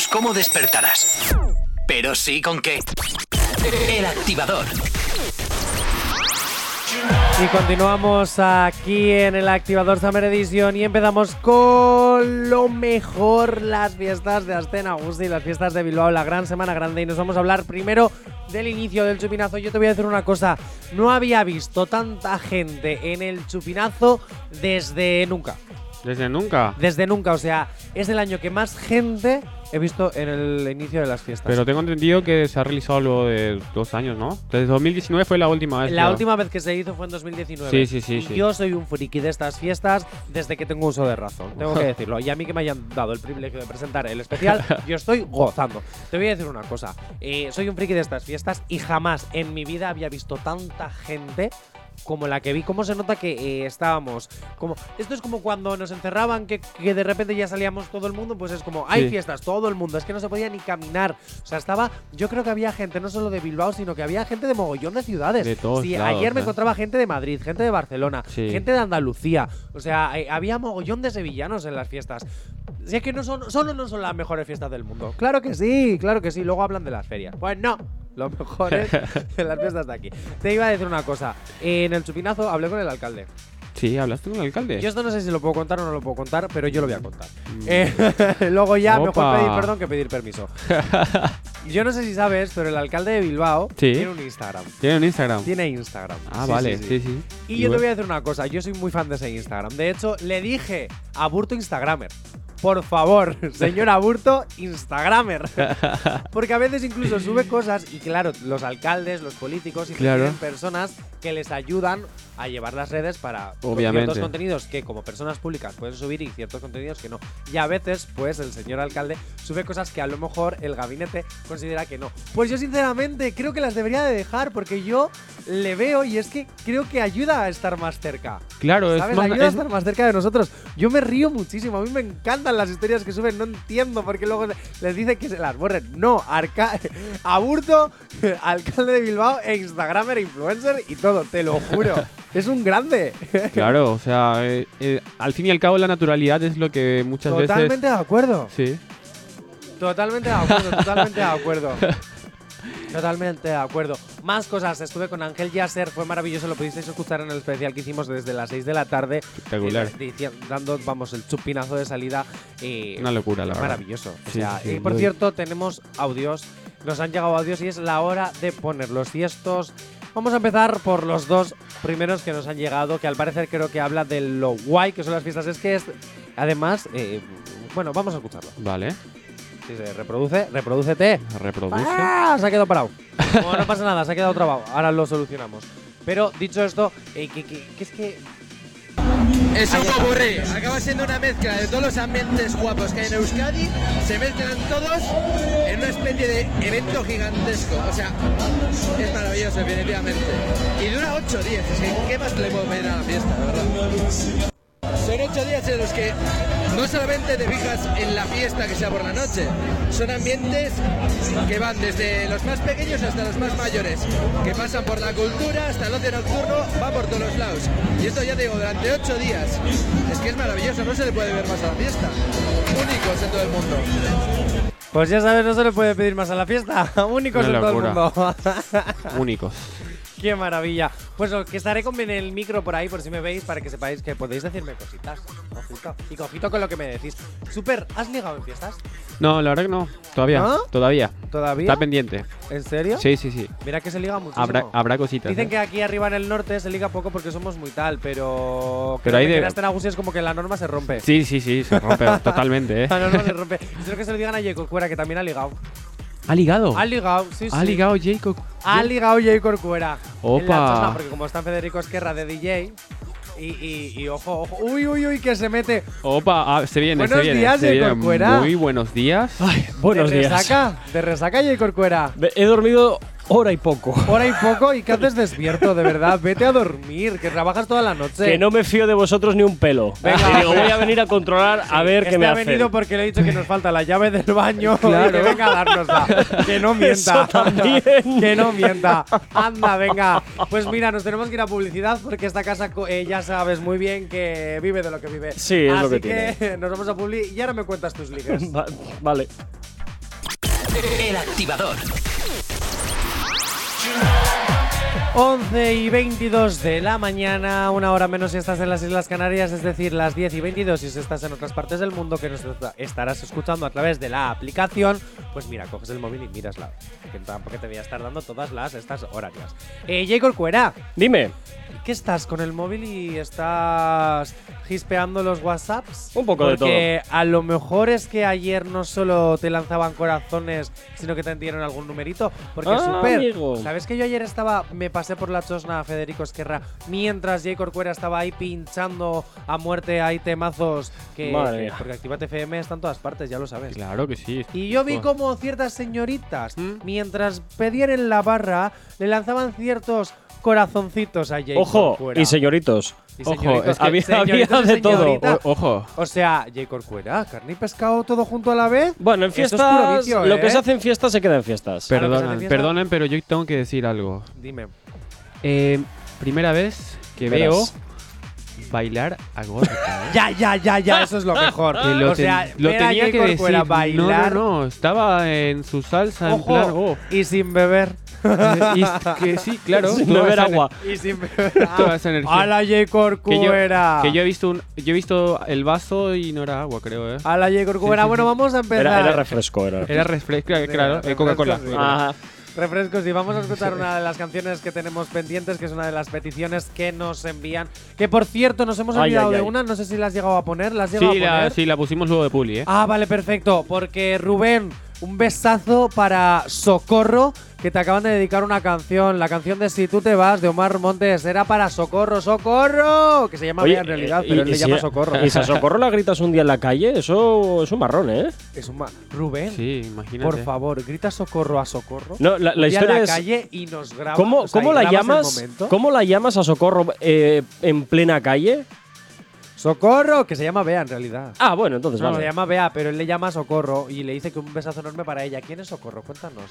sabemos cómo despertarás, pero sí con qué. El activador. Y continuamos aquí en el activador Summer Edition y empezamos con lo mejor, las fiestas de Astena Agustí, las fiestas de Bilbao, la gran semana grande. Y nos vamos a hablar primero del inicio del chupinazo. Yo te voy a decir una cosa, no había visto tanta gente en el chupinazo desde nunca. Desde nunca. Desde nunca, o sea, es el año que más gente he visto en el inicio de las fiestas. Pero tengo entendido que se ha realizado luego de dos años, ¿no? Desde 2019 fue la última vez. La creo. última vez que se hizo fue en 2019. Sí, sí, sí, Y sí. Yo soy un friki de estas fiestas desde que tengo uso de razón, tengo que decirlo. Y a mí que me hayan dado el privilegio de presentar el especial, yo estoy gozando. Te voy a decir una cosa. eh, soy un friki de estas fiestas y jamás en mi vida había visto tanta gente como la que vi. ¿Cómo se nota que eh, estábamos? Como, esto es como cuando nos encerraban, que, que de repente ya salíamos todo el mundo, pues es como, hay Sí. fiestas, todo el mundo. Es que no se podía ni caminar. O sea, estaba, yo creo que había gente no solo de Bilbao, sino que había gente de mogollón de ciudades. De todos Sí, lados, ayer me ¿eh? encontraba gente de Madrid, gente de Barcelona, Sí. gente de Andalucía. O sea, eh, había mogollón de sevillanos en las fiestas. Si es que no son, solo no son las mejores fiestas del mundo. Claro que sí, claro que sí. Luego hablan de las ferias. Pues no. Lo mejor es de las fiestas de aquí. Te iba a decir una cosa. En el chupinazo hablé con el alcalde. Sí, hablaste con el alcalde. Yo esto no sé si lo puedo contar o no lo puedo contar, pero yo lo voy a contar. Eh, luego ya, mejor pedir perdón que pedir permiso. Yo no sé si sabes, pero el alcalde de Bilbao Sí. tiene un Instagram. Tiene un Instagram. Tiene Instagram. Ah, Sí, vale, sí, sí. Y yo te voy a decir una cosa, yo soy muy fan de ese Instagram. De hecho, le dije a Burto Instagramer. Por favor, señor Aburto, Instagramer. Porque a veces incluso sube cosas y claro, los alcaldes, los políticos y Claro. personas que les ayudan a llevar las redes para Obviamente. ciertos contenidos que como personas públicas pueden subir y ciertos contenidos que no. Y a veces, pues el señor alcalde sube cosas que a lo mejor el gabinete considera que no. Pues yo sinceramente creo que las debería de dejar porque yo le veo y es que creo que ayuda a estar más cerca. Claro, es ¿Sabes? más- Ayuda a es- estar más cerca de nosotros. Yo me río muchísimo. A mí me encantan las historias que suben. No entiendo por qué luego les dice que se las borren. No, Arca Aburto, alcalde de Bilbao Instagramer, influencer y todo. Te lo juro. es un grande. Claro, o sea, eh, eh, al fin y al cabo la naturalidad es lo que muchas Totalmente veces... de acuerdo. Sí. Totalmente de acuerdo. totalmente de acuerdo. Totalmente de acuerdo. Más cosas. Estuve con Ángel Yasser. Fue maravilloso. Lo pudisteis escuchar en el especial que hicimos desde las 6 de la tarde. Espectacular. Eh, dando, vamos, el chupinazo de salida. y Una locura, la es verdad. Maravilloso. O Sí, sea, sí, y por cierto, tenemos audios. Nos han llegado audios y es la hora de ponerlos. Y estos. Vamos a empezar por los dos primeros que nos han llegado, que al parecer creo que habla de lo guay que son las fiestas. Es que es. Además, eh, bueno, vamos a escucharlo. Vale. Si se reproduce, reprodúcete. Reproduce. ¡Ah! Se ha quedado parado. No, no pasa nada, se ha quedado trabado. Ahora lo solucionamos. Pero dicho esto, eh, que, que- que es que. Es un popurrí. Acaba siendo una mezcla de todos los ambientes guapos que hay en Euskadi. Se mezclan todos en una especie de evento gigantesco. O sea, es maravilloso, definitivamente. Y dura ocho días. Es que, ¿qué más le puedo pedir a la fiesta, de verdad? Son ocho días en los que no solamente te fijas en la fiesta que sea por la noche, son ambientes que van desde los más pequeños hasta los más mayores, que pasan por la cultura hasta el ocio nocturno, va por todos los lados. Y esto ya te digo, durante ocho días. Es que es maravilloso, no se le puede ver más a la fiesta. Únicos en todo el mundo. Pues ya sabes, no se le puede pedir más a la fiesta. Únicos Una en todo el mundo. Únicos. Qué maravilla. Pues que estaré con el micro por ahí, por si me veis, para que sepáis que podéis decirme cositas. Ojito. Y cojito con lo que me decís. Super, ¿has ligado en fiestas? No, la verdad que no. Todavía. ¿No? Todavía. ¿Todavía? Está pendiente. ¿En serio? Sí, sí, sí. Mira que se liga muchísimo. Habrá, habrá cositas. Dicen ¿eh? que aquí arriba en el norte se liga poco porque somos muy tal, pero. Pero hay de- En Astenagusi es como que la norma se rompe. Sí, sí, sí, se rompe totalmente, ¿eh? La norma se rompe. Espero que se lo digan a J. Corcuera, que también ha ligado. ¿Ha ligado? Ha ligado, sí, sí. ¿Ha ligado Jacob? Ha ligado J. Corcuera. En la Opa. Porque como está Federico Esquerra de DJ. Y, y, y ojo, ojo. Uy, uy, uy, que se mete. Opa, ah, se viene, Buenos se viene. días, se J. viene. Corcuera. Muy buenos días. Buenos de días. resaca, de resaca J. Corcuera. He dormido hora y poco. Hora y poco y que haces despierto, de verdad. Vete a dormir, que trabajas toda la noche. Que no me fío de vosotros ni un pelo. Venga. Digo, voy a venir a controlar a ver este qué me ha hacen. venido porque le he dicho que nos falta la llave del baño Claro. que venga a dárnosla. que no mienta. Eso también. que no mienta. Anda, venga. Pues mira, nos tenemos que ir a publicidad porque esta casa eh, ya sabes muy bien que vive de lo que vive. Sí, es Así lo que que nos vamos a publi y ahora me cuentas tus ligues. Va- vale. El activador. 11 y 22 de la mañana, una hora menos si estás en las Islas Canarias, es decir, las 10 y 22 si estás en otras partes del mundo que nos est- estarás escuchando a través de la aplicación. Pues mira, coges el móvil y miras la que tampoco te voy a estar dando todas las estas horarias. Eh, Jacob Cuera, Dime. ¿Qué estás con el móvil y estás gispeando los WhatsApps? Un poco de Porque a lo mejor es que ayer no solo te lanzaban corazones, sino que te dieron algún numerito. Porque Ah, super, amigo. ¿sabes que yo ayer estaba, me pasé por la chosna a Federico Esquerra mientras J. Corcuera estaba ahí pinchando a muerte ahí temazos que, porque Actívate FM está en todas partes, ya lo sabes. Claro que sí. Y yo vi como ciertas señoritas, ¿Mm? mientras pedían en la barra, le lanzaban ciertos corazoncitos a J. Ojo, Corcuera. y señoritos. Y Ojo, es que había- señoritos había de todo. O- ojo. O sea, J. Corcuera, carne y pescado todo junto a la vez. Bueno, en es fiestas, puro vicio, lo ¿eh? que se hace en fiestas se queda en fiestas. En fiesta- perdonen, pero yo tengo que decir algo. Dime. Eh, primera vez que Verás. veo bailar a Gorka. ¿eh? Ya, ya, ya, ya, eso es lo mejor. Que lo, o sea, ten- lo ver a tenía J. que decir. Bailar. No, no, no. Estaba en su salsa, en Ojo, plan. oh. y sin beber. y que sí, claro. Sin toda beber esa agua. Y sin Toda esa energía. A la J. que yo, Corcuera. que yo he visto un, yo he visto el vaso y no era agua, creo, ¿eh? A la J. Corcuera. Sí, sí, bueno, vamos a empezar. Era, era refresco, era. Era refresco, claro, eh, Coca-Cola. Ajá. Refrescos y vamos a escuchar una de las canciones que tenemos pendientes, que es una de las peticiones que nos envían. Que por cierto, nos hemos olvidado ay, de ay. una, no sé si la has llegado a poner. ¿La has llegado Sí, a la, poner? sí, la pusimos luego de Puli, ¿eh? Ah, vale, perfecto. Porque Rubén, un besazo para Socorro, que te acaban de dedicar una canción. La canción de Si tú te vas, de Omar Montes, era para Socorro, Socorro, que se llama Oye, en realidad, eh, pero y- él le llama Socorro. Y si a Socorro la gritas un día en la calle, eso es un marrón, ¿eh? Es un ma- Rubén, Sí, imagínate. por favor, grita Socorro a Socorro. No, la, la día en historia la es. calle y nos graba. ¿Cómo, o sea, cómo la llamas? momento. ¿Cómo la llamas a Socorro eh, en plena calle? Socorro, que se llama Bea en realidad. Ah, bueno, entonces No, vale. se llama Bea, pero él le llama Socorro y le dice que un besazo enorme para ella. ¿Quién es Socorro? Cuéntanos.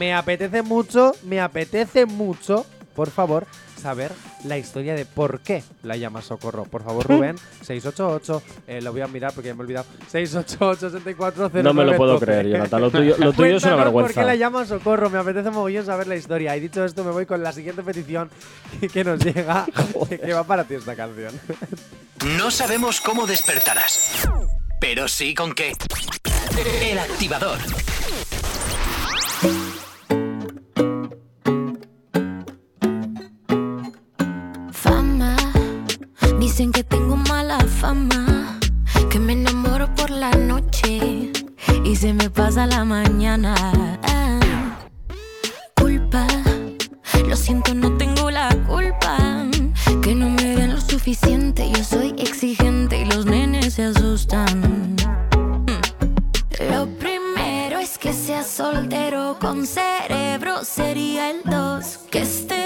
Me apetece mucho, me apetece mucho, por favor, saber la historia de por qué la llama Socorro. Por favor, Rubén, 688, eh, lo voy a mirar porque ya me he olvidado. 688-640912. No me lo puedo creer, Jonathan. Lo tuyo, lo tuyo es una Cuéntanos ¿Por vergüenza. qué la llama Socorro? Me apetece mogollón saber la historia. Y dicho esto, me voy con la siguiente petición que nos llega, que va para ti esta canción. No sabemos cómo despertarás, pero sí con qué. El activador. Dicen que tengo mala fama, que me enamoro por la noche y se me pasa la mañana. Culpa, lo siento, no tengo la culpa, que no me den lo suficiente, yo soy exigente y los nenes se asustan. Lo primero es que sea soltero con cerebro, sería el dos. Que esté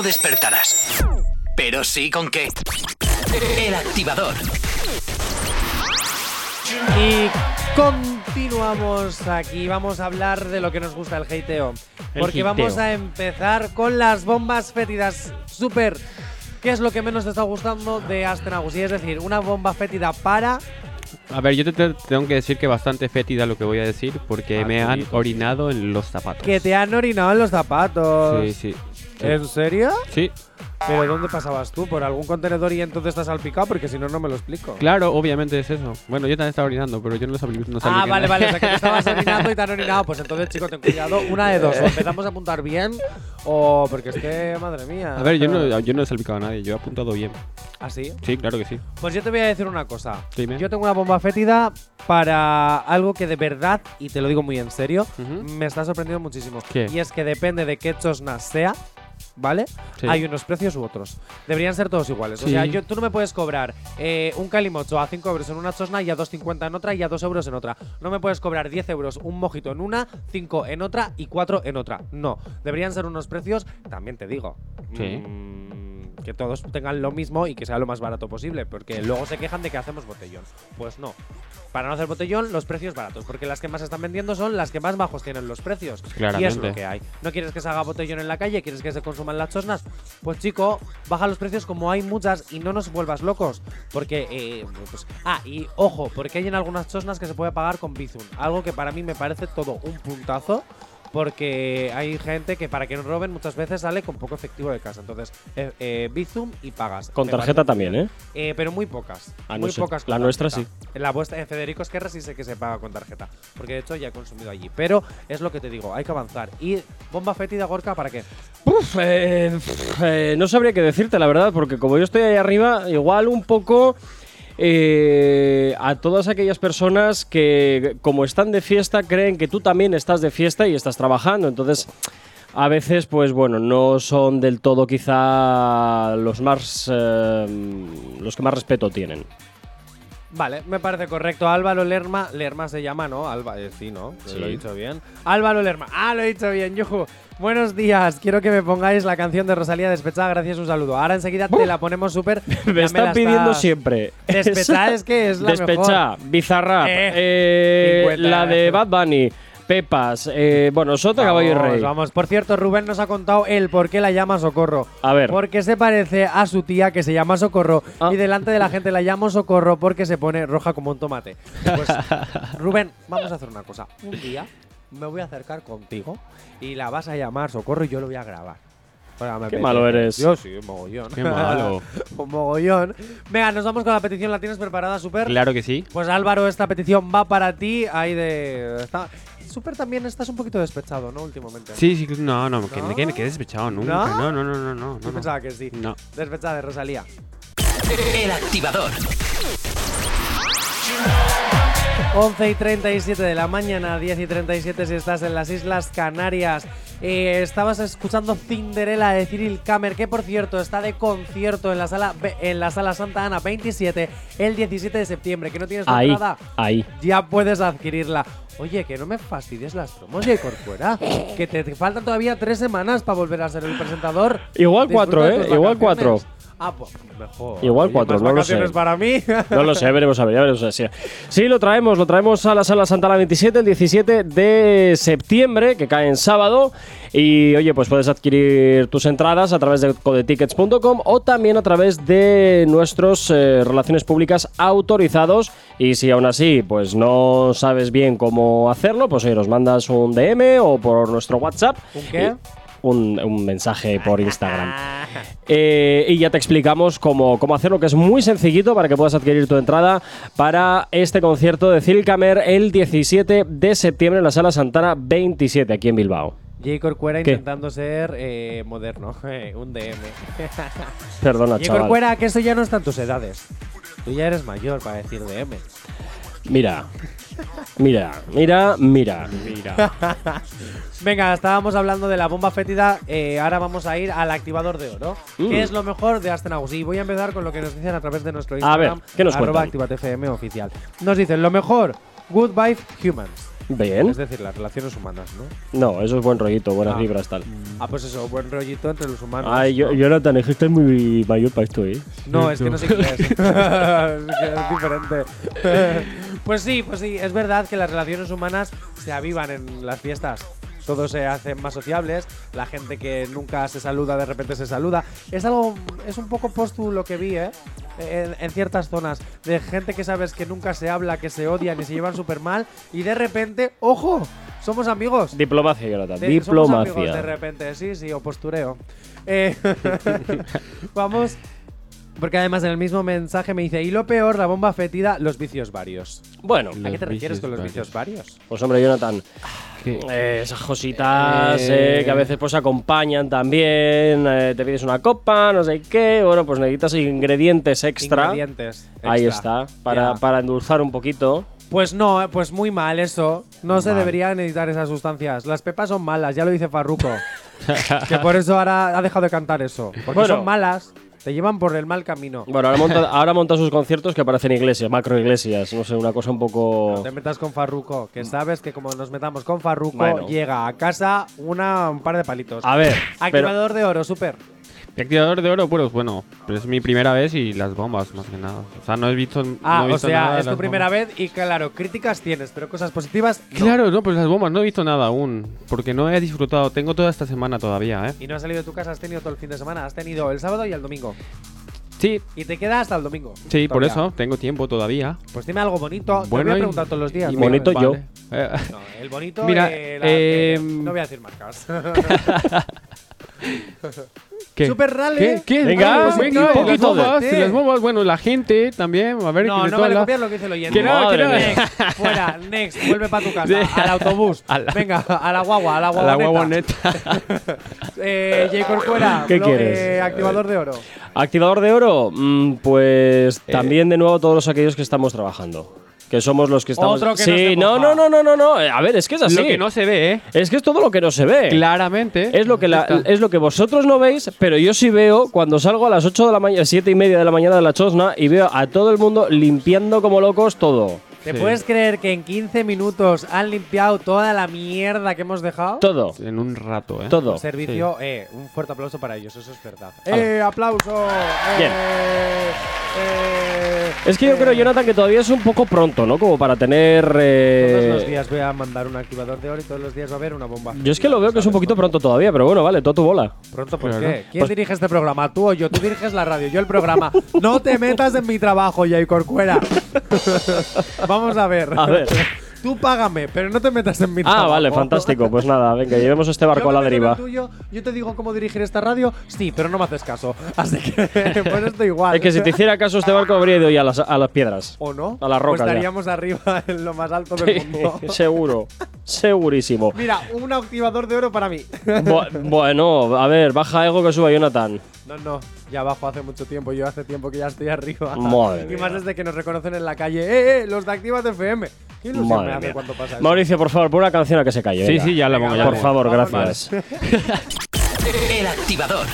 cómo despertarás, pero sí con qué. El activador. Y continuamos aquí. Vamos a hablar de lo que nos gusta el hateo. El Porque hateo. vamos a empezar con las bombas fétidas super. ¿Qué es lo que menos te está gustando de Astenagus? Y es decir, una bomba fétida para. A ver, yo te, te tengo que decir que bastante fétida lo que voy a decir porque Ah, me han orinado en los zapatos. Que te han orinado en los zapatos. Sí, sí. ¿En serio? Sí. Pero ¿dónde pasabas tú? ¿Por algún contenedor y entonces estás salpicado? Porque si no, no me lo explico. Claro, obviamente es eso. Bueno, yo también estaba orinando, pero yo no lo sabía. No sabía Ah, vale, vale. O sea, que te estabas orinando y te han orinado. Pues entonces, chico, ten cuidado. Una de dos. O empezamos a apuntar bien o porque es que, madre mía. A ver, yo no, yo no he salpicado a nadie, yo he apuntado bien. ¿Ah, sí? Sí, claro que sí. Pues yo te voy a decir una cosa. Dime. Yo tengo una bomba fétida para algo que de verdad, y te lo digo muy en serio, me está sorprendiendo muchísimo. ¿Qué? Y es que depende de qué chosnas sea, ¿vale? Sí. Hay unos precios u otros. Deberían ser todos iguales. O sea, yo, tú no me puedes cobrar eh, un calimocho a 5 euros en una chosna y a 2,50 en otra y a 2 euros en otra. No me puedes cobrar 10 euros un mojito en una, 5 en otra y 4 en otra. No. Deberían ser unos precios, también te digo. Sí. mm, que todos tengan lo mismo y que sea lo más barato posible, porque luego se quejan de que hacemos botellón. Pues no. Para no hacer botellón, los precios baratos, porque las que más están vendiendo son las que más bajos tienen los precios. Y es Claramente. lo que hay. ¿No quieres que se haga botellón en la calle? ¿Quieres que se consuman las chosnas? Pues chico, baja los precios como hay muchas y no nos vuelvas locos. Porque, eh, pues, ah, y ojo, porque hay en algunas chosnas que se puede pagar con Bizum. Algo que para mí me parece todo un puntazo. Porque hay gente que para que no roben muchas veces sale con poco efectivo de casa. Entonces, eh, eh, Bizum y pagas. Con tarjeta también, ¿eh? Eh, pero muy pocas. Ah, muy sé. pocas. La nuestra. En la vuestra, en Federico Esquerra sí sé que se paga con tarjeta. Porque de hecho ya he consumido allí. Pero es lo que te digo, hay que avanzar. ¿Y bomba fétida Gorka para qué? Uf, eh, eh, no sabría qué decirte, la verdad, porque como yo estoy ahí arriba, igual un poco eh, a todas aquellas personas que, como están de fiesta, creen que tú también estás de fiesta y estás trabajando. Entonces, a veces, pues bueno, no son del todo quizá los más. eh, los que más respeto tienen. Vale, me parece correcto. Álvaro Lerma. Lerma se llama, ¿no? Alba, eh, sí, ¿no? Sí. Lo he dicho bien. Álvaro Lerma. Ah, lo he dicho bien, yuju. Buenos días. Quiero que me pongáis la canción de Rosalía Despechada. Gracias, un saludo. Ahora enseguida te la ponemos súper. Me están la pidiendo siempre. Despechada es que es la mejor. Bizarrap, Eh, eh, 50. la de Bad Bunny, Pepas, eh, bueno, Sota Caballo y Vamos, Rey. Vamos, por cierto, Rubén nos ha contado el por qué la llama Socorro. A ver. Porque se parece a su tía que se llama Socorro Ah. y delante de la gente la llamo Socorro porque se pone roja como un tomate. Pues, Rubén, vamos a hacer una cosa. Un día me voy a acercar contigo y la vas a llamar Socorro y yo lo voy a grabar. Qué malo eres. Yo sí, un mogollón. Qué malo. un mogollón. Venga, nos vamos con la petición. ¿La tienes preparada, Super? Claro que sí. Pues Álvaro, esta petición va para ti. Ahí de. Está... Super también estás un poquito despechado, ¿no? Últimamente. Sí, sí, no, no, que, ¿No? que me quedé despechado nunca. ¿No? No, no, no, no, no. Yo no, pensaba que sí. No. Despechada de Rosalía. El activador. 11 y 37 de la mañana, 10 y 37 si estás en las Islas Canarias. Eh, estabas escuchando Cinderella de Cyril Kammer, que por cierto está de concierto en la sala en la sala Santa Ana 27 el 17 de septiembre. Que no tienes Ahí, entrada, ahí. ya puedes adquirirla. Oye, que no me fastidies las promos, Jay Corcuera. que te te faltan todavía tres semanas para volver a ser el presentador. Igual cuatro, de ¿eh? Igual vacaciones. cuatro. Ah, pues mejor. Igual Oye, cuatro, no lo sé. para mí. No lo sé, veremos a ver, ya veremos a ver. Sí. Sí, lo traemos, lo traemos a la sala Santana 27 el 17 de septiembre, que cae en sábado. Y oye, pues puedes adquirir tus entradas a través de codetickets.com o también a través de nuestros eh, relaciones públicas autorizados. Y si aún así, pues no sabes bien cómo hacerlo, pues oye, nos mandas un DM o por nuestro WhatsApp. ¿Un qué? Y- un, un mensaje por Instagram. Eh, y ya te explicamos cómo, cómo hacerlo, que es muy sencillito para que puedas adquirir tu entrada para este concierto de Cilcamer el 17 de septiembre en la Sala Santana 27, aquí en Bilbao. Jay Corcuera ¿Qué? intentando ser eh, moderno, eh, un DM. Perdona, Jay chaval. Corcuera, que eso ya no está en tus edades. Tú ya eres mayor para decir DM. Mira, mira, mira, mira, mira. Venga, estábamos hablando de la bomba fétida. eh, ahora vamos a ir al activador de oro. Mm. ¿Qué es lo mejor de Astenagus? Y voy a empezar con lo que nos dicen a través de nuestro A ver, Instagram. ¿qué nos arroba cuentan? Oficial. Nos dicen lo mejor, good vibe humans. Bien. Es decir, las relaciones humanas, ¿no? No, eso es buen rollito, buenas Ah. vibras tal. Ah, pues eso, buen rollito entre los humanos. Ay, yo. Jonathan, es que estás muy mayor para esto, ¿eh? No, es que no sé inglés. es, es diferente. pues sí, pues sí, es verdad que las relaciones humanas se avivan en las fiestas. Todos se hacen más sociables, la gente que nunca se saluda de repente se saluda. Es algo, es un poco postu lo que vi, ¿eh? En, en ciertas zonas, de gente que sabes que nunca se habla, que se odian y se llevan súper mal, y de repente, ¡ojo! Somos amigos. Diplomacia, Jonathan. De- somos amigos de Diplomacia. repente, sí, sí, o postureo. Eh, vamos. Porque además en el mismo mensaje me dice, y lo peor, la bomba fetida, los vicios varios. Bueno, ¿A qué te refieres con los varios. vicios varios? pues hombre, Jonathan. Eh, esas cositas Eh. eh, que a veces pues acompañan también, eh, te pides una copa, no sé qué, bueno, pues necesitas ingredientes extra. Ingredientes. Ahí está, para, para endulzar un poquito. Pues no, pues muy mal eso. No se deberían necesitar esas sustancias. Las pepas son malas, ya lo dice Farruko. que por eso ahora ha dejado de cantar eso. Porque Bueno. son malas, te llevan por el mal camino. Bueno, ahora monta, ahora monta sus conciertos que parecen iglesias, macro iglesias, no sé, una cosa un poco... No te metas con Farruko, que sabes que como nos metamos con Farruko, Bueno. llega a casa una, un par de palitos. A ver, pero, Activador de oro, super. Activador de oro, pues bueno, pero es mi primera vez y las bombas, más que nada. O sea, no he visto. Ah, no he o visto sea, es tu primera bombas. vez y claro, críticas tienes, pero cosas positivas no. Claro, no, pues las bombas no he visto nada aún. Porque no he disfrutado. Tengo toda esta semana todavía, ¿eh? Y no has salido de tu casa, has tenido todo el fin de semana, has tenido el sábado y el domingo. Sí, Y te queda hasta el domingo. sí, por eso tengo tiempo todavía. Pues dime algo bonito. te Bueno, voy a preguntar todos los días. y bonito yo. Vale. Eh, No, el bonito. Mira, eh, la- eh, eh, no voy a decir marcas. ¿Qué? Super Rally. ¿Qué? ¿Qué? Venga, Algo venga, positivo. un las poquito de bombas, té. las bombas, bueno, la gente también. A ver, No, no vale la- copiar lo que dice el oyente. Que no, Madre que no. mía. Next, fuera, next, vuelve para tu casa. Sí. Al autobús. A la- Venga, a la guagua, a la A guagua. la guaguaneta. eh, J. Corcuera, ¿Qué blo- quieres? eh, activador de oro. Activador de oro, mm, pues Eh. también de nuevo todos aquellos que estamos trabajando. Que somos los que estamos. Otro que sí, no no, no, no, no, no, no. A ver, es que es así. Lo que no se ve, ¿eh? Es que es todo lo que no se ve. Claramente. Es lo, que la- es lo que vosotros no veis, pero yo sí veo cuando salgo a las 8 de la mañana, 7 y media de la mañana de la chosna y veo a todo el mundo limpiando como locos todo. ¿Te Sí. puedes creer que en 15 minutos han limpiado toda la mierda que hemos dejado? Todo. En un rato, ¿eh? Todo. Un servicio, eh, un fuerte aplauso para ellos, eso es verdad. ¡Eh, aplauso! Bien. Eh, eh, Es que yo eh. creo, Jonathan, que todavía es un poco pronto, ¿no? Como para tener. eh, Todos los días voy a mandar un activador de oro y todos los días va a haber una bomba. Yo es que lo veo que es un poquito pronto todavía, pero bueno, vale, todo tu bola. Pronto, ¿por qué? ¿Quién Pues- dirige este programa? ¿Tú o yo? Tú diriges la radio, yo el programa. No te metas en mi trabajo, Jay Corcuera. Vamos a ver. A ver. Tú págame, pero no te metas en mi Ah, trabajo. vale, fantástico. Pues nada, venga, llevemos este barco Yo a la deriva. tuyo, yo te digo cómo dirigir esta radio, sí, pero no me haces caso. Así que, pues esto igual. Es que si te hiciera caso este barco habría ido ya a las, a las piedras. ¿O no? A las rocas Pues ya. estaríamos arriba en lo más alto del mundo. Seguro, segurísimo. Mira, un activador de oro para mí. Bu- bueno, a ver, baja ego que suba Jonathan. No, no, ya abajo hace mucho tiempo. Yo hace tiempo que ya estoy arriba. Madre y mía. más desde que nos reconocen en la calle. ¡Eh, eh! Los de Activas FM. ¿Qué ilusión Madre me hace mía. cuando pasa eso? Mauricio, por favor, pon una canción a que se calle. Sí, venga. sí, ya la pongo, ya la Por pongo. favor, gracias. El activador.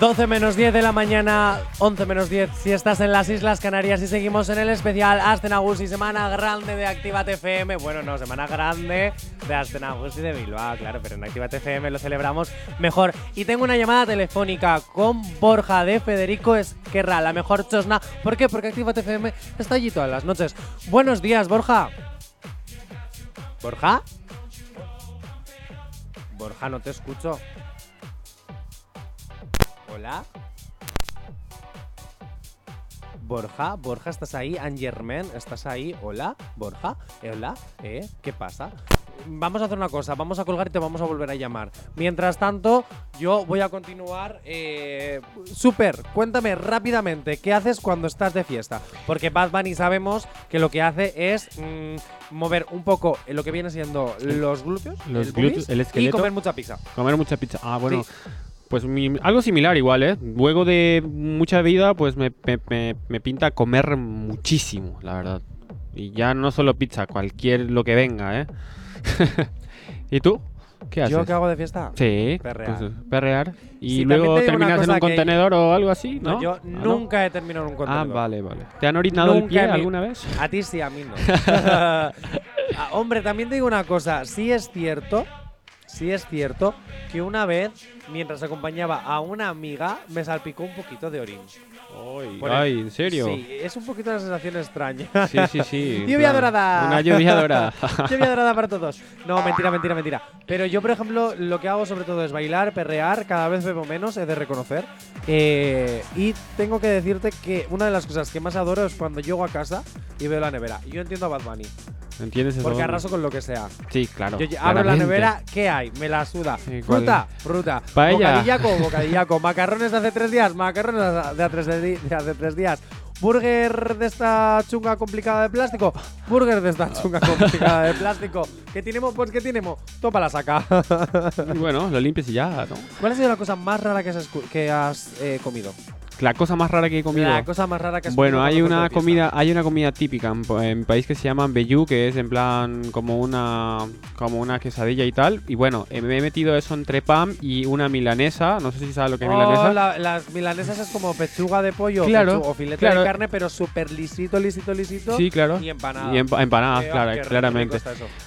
12 menos 10 de la mañana, 11 menos 10 si estás en las Islas Canarias y seguimos en el especial Astenagusi, semana grande de Actívate FM. Bueno, no, semana grande de Astenagusi de Bilbao, claro, pero en Actívate FM lo celebramos mejor. Y tengo una llamada telefónica con Borja de Federico Esquerra, la mejor chosna. ¿Por qué? Porque Actívate FM está allí todas las noches. Buenos días, Borja. ¿Borja? Borja, no te escucho. Hola. Borja, Borja, ¿estás ahí? Angermen, ¿estás ahí? Hola, Borja, Eh, hola, ¿eh? ¿Qué pasa? Vamos a hacer una cosa, vamos a colgar y te vamos a volver a llamar. Mientras tanto, yo voy a continuar. Eh, Super, cuéntame rápidamente, ¿qué haces cuando estás de fiesta? Porque Bad Bunny sabemos que lo que hace es mm, mover un poco lo que viene siendo los glúteos, Los el, glúteos, boobies, el y esqueleto. comer mucha pizza. Comer mucha pizza. Ah, bueno. Sí. Pues mi- algo similar igual, ¿eh? Luego de mucha vida, pues me, me- me- me pinta comer muchísimo, la verdad. Y ya no solo pizza, cualquier lo que venga, ¿eh? ¿Y tú? ¿Qué haces? ¿Yo qué hago de fiesta? Sí, Perrear. pues, perrear. Y Sí, luego te terminas en un que- contenedor o algo así, ¿no? No, yo Ah, ¿no? nunca he terminado en un Ah, contenedor. vale, vale. ¿Te han orinado el Nunca pie en mi- alguna vez? A ti sí, a mí no. Ah, hombre, también te digo una cosa. Sí es cierto, sí es cierto que una vez, mientras acompañaba a una amiga, me salpicó un poquito de orín. Por el- Ay, ¿en serio? Sí, es un poquito una sensación extraña. Sí, sí, sí. en lluvia plan, dorada. Una lluvia dorada. lluvia dorada para todos. No, mentira, mentira, mentira. Pero yo, por ejemplo, lo que hago sobre todo es bailar, perrear, cada vez bebo menos, he de reconocer. Eh, y tengo que decirte que una de las cosas que más adoro es cuando llego a casa y veo la nevera. Yo entiendo a Bad Bunny, ¿Entiendes eso? porque arraso con lo que sea. Sí, claro. Yo abro la claramente. nevera, ¿qué hay? Me la suda. Sí, ¿cuál? Fruta, fruta. Paella. Bocadillaco, bocadillaco. Macarrones de hace tres días, macarrones de hace tres, de- de hace tres días. Burger de esta chunga complicada de plástico. Burger de esta chunga complicada de plástico. ¿Qué tenemos? Pues ¿qué tenemos? Topa la saca. Y bueno, lo limpias y ya, ¿no? ¿Cuál ha sido la cosa más rara que has, escu- que has eh, comido? La cosa más rara que he comido. La cosa más rara que has Bueno, comido hay una comida, hay una comida típica en, en mi país que se llama Bellú, que es en plan como una como una quesadilla y tal. Y bueno, eh, me he metido eso entre pan y una milanesa. No sé si sabes lo que es Oh, milanesa. la- las milanesas es como pechuga de pollo Claro, pechu- o filete claro. de carne, pero súper lisito, lisito, lisito. Sí, claro. Y empanada. Y empa- empanadas, Qué- claro, claramente.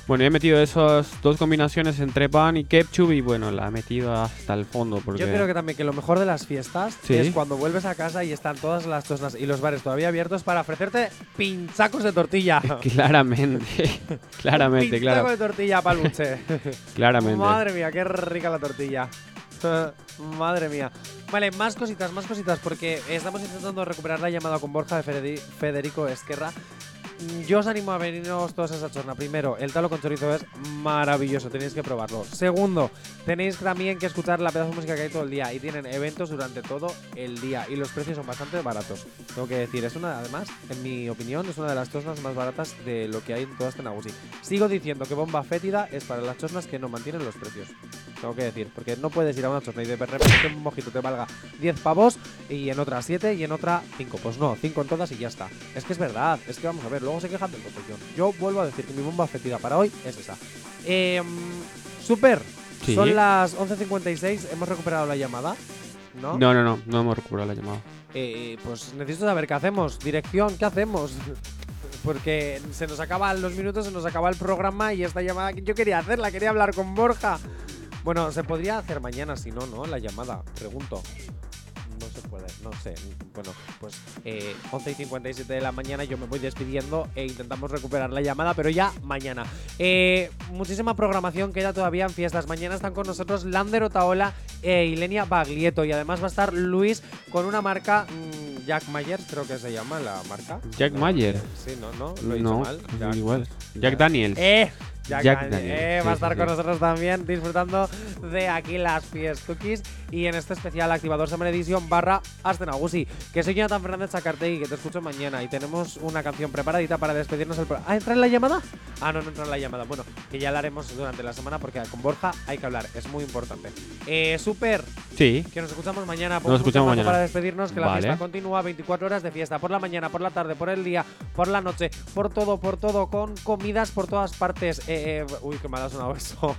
Bueno, he metido esas dos combinaciones entre pan y ketchup y bueno, la he metido hasta el fondo porque Yo creo que también que lo mejor de las fiestas Sí. es cuando vuelves a casa y están todas las tosnas y los bares todavía abiertos para ofrecerte pinchacos de tortilla. claramente, claramente, Pinchaco claro, de tortilla paluche. claramente. Madre mía, qué rica la tortilla. Madre mía. Vale, más cositas, más cositas, porque estamos intentando recuperar la llamada con Borja de Federi- Federico Esquerra. Mm, Yo os animo a venirnos todos a esa chorna. Primero, el talo con chorizo es maravilloso, tenéis que probarlo. Segundo, tenéis también que escuchar la pedazo de música que hay todo el día y tienen eventos durante todo el día y los precios son bastante baratos. Tengo que decir, es una, además, en mi opinión, es una de las chosnas más baratas de lo que hay en toda esta Nagusi. Sigo diciendo que bomba fétida es para las chosnas que no mantienen los precios. Tengo que decir, porque no puedes ir a una chosna y de repente que un mojito te valga 10 pavos y en otra 7 y en otra 5. Pues no, 5 en todas y ya está. Es que es verdad, es que vamos a ver, luego se quejan del botellón. Yo vuelvo a decir que mi bomba fétida para hoy es esa. Eh, super, Sí. son las 11.56, hemos recuperado la llamada. ¿No? No, no, no, no hemos recuperado la llamada. Eh, pues necesito saber qué hacemos. Dirección, ¿qué hacemos? Porque se nos acaban los minutos, se nos acaba el programa y esta llamada que yo quería hacerla, quería hablar con Borja. Bueno, se podría hacer mañana, si no, ¿no? La llamada, pregunto. No se puede, no sé. Bueno, pues eh, 11 y 57 de la mañana yo me voy despidiendo e intentamos recuperar la llamada, pero ya mañana. Eh, muchísima programación queda todavía en fiestas. Mañana están con nosotros Lander Otaola e Ilenia Baglietto y además va a estar Luis con una marca mm, Jack Myers, creo que se llama la marca. Jack No, Mayer. Sí, no, no, lo he No, mal. es igual. Jack Daniels. Eh, Jack, Jack Eh, sí, va a estar sí. con nosotros también disfrutando de aquí las fiestuquis y en este especial Activador Summer Edition barra Astenagusi. Que soy Jonathan Fernández Chacartegui, que te escucho mañana y tenemos una canción preparadita para despedirnos programa. ¿Ah, entra en la llamada? Ah, no, no entra en la llamada. Bueno, que ya la haremos durante la semana porque con Borja hay que hablar, es muy importante. Eh, super, Sí. que nos escuchamos mañana. Nos escuchamos mañana. Para despedirnos, que la Vale. fiesta continúa 24 horas de fiesta. Por la mañana, por la tarde, por el día, por la noche, por todo, por todo, con comidas por todas partes. Eh, eh, uy, qué mal ha sonado eso.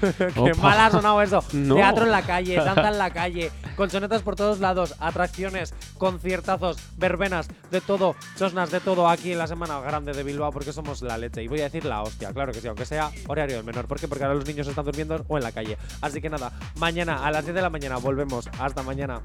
qué mal ha sonado eso. No. Teatro en la calle, danza en la calle, colchonetas por todos lados, atracciones, conciertazos, verbenas, de todo, chosnas, de todo aquí en la semana grande de Bilbao, porque somos la leche. Y voy a decir la hostia, claro que sí, aunque sea horario del menor. ¿Por qué? Porque ahora los niños están durmiendo o en la calle. Así que nada, mañana a las 10 de la mañana volvemos. Hasta mañana.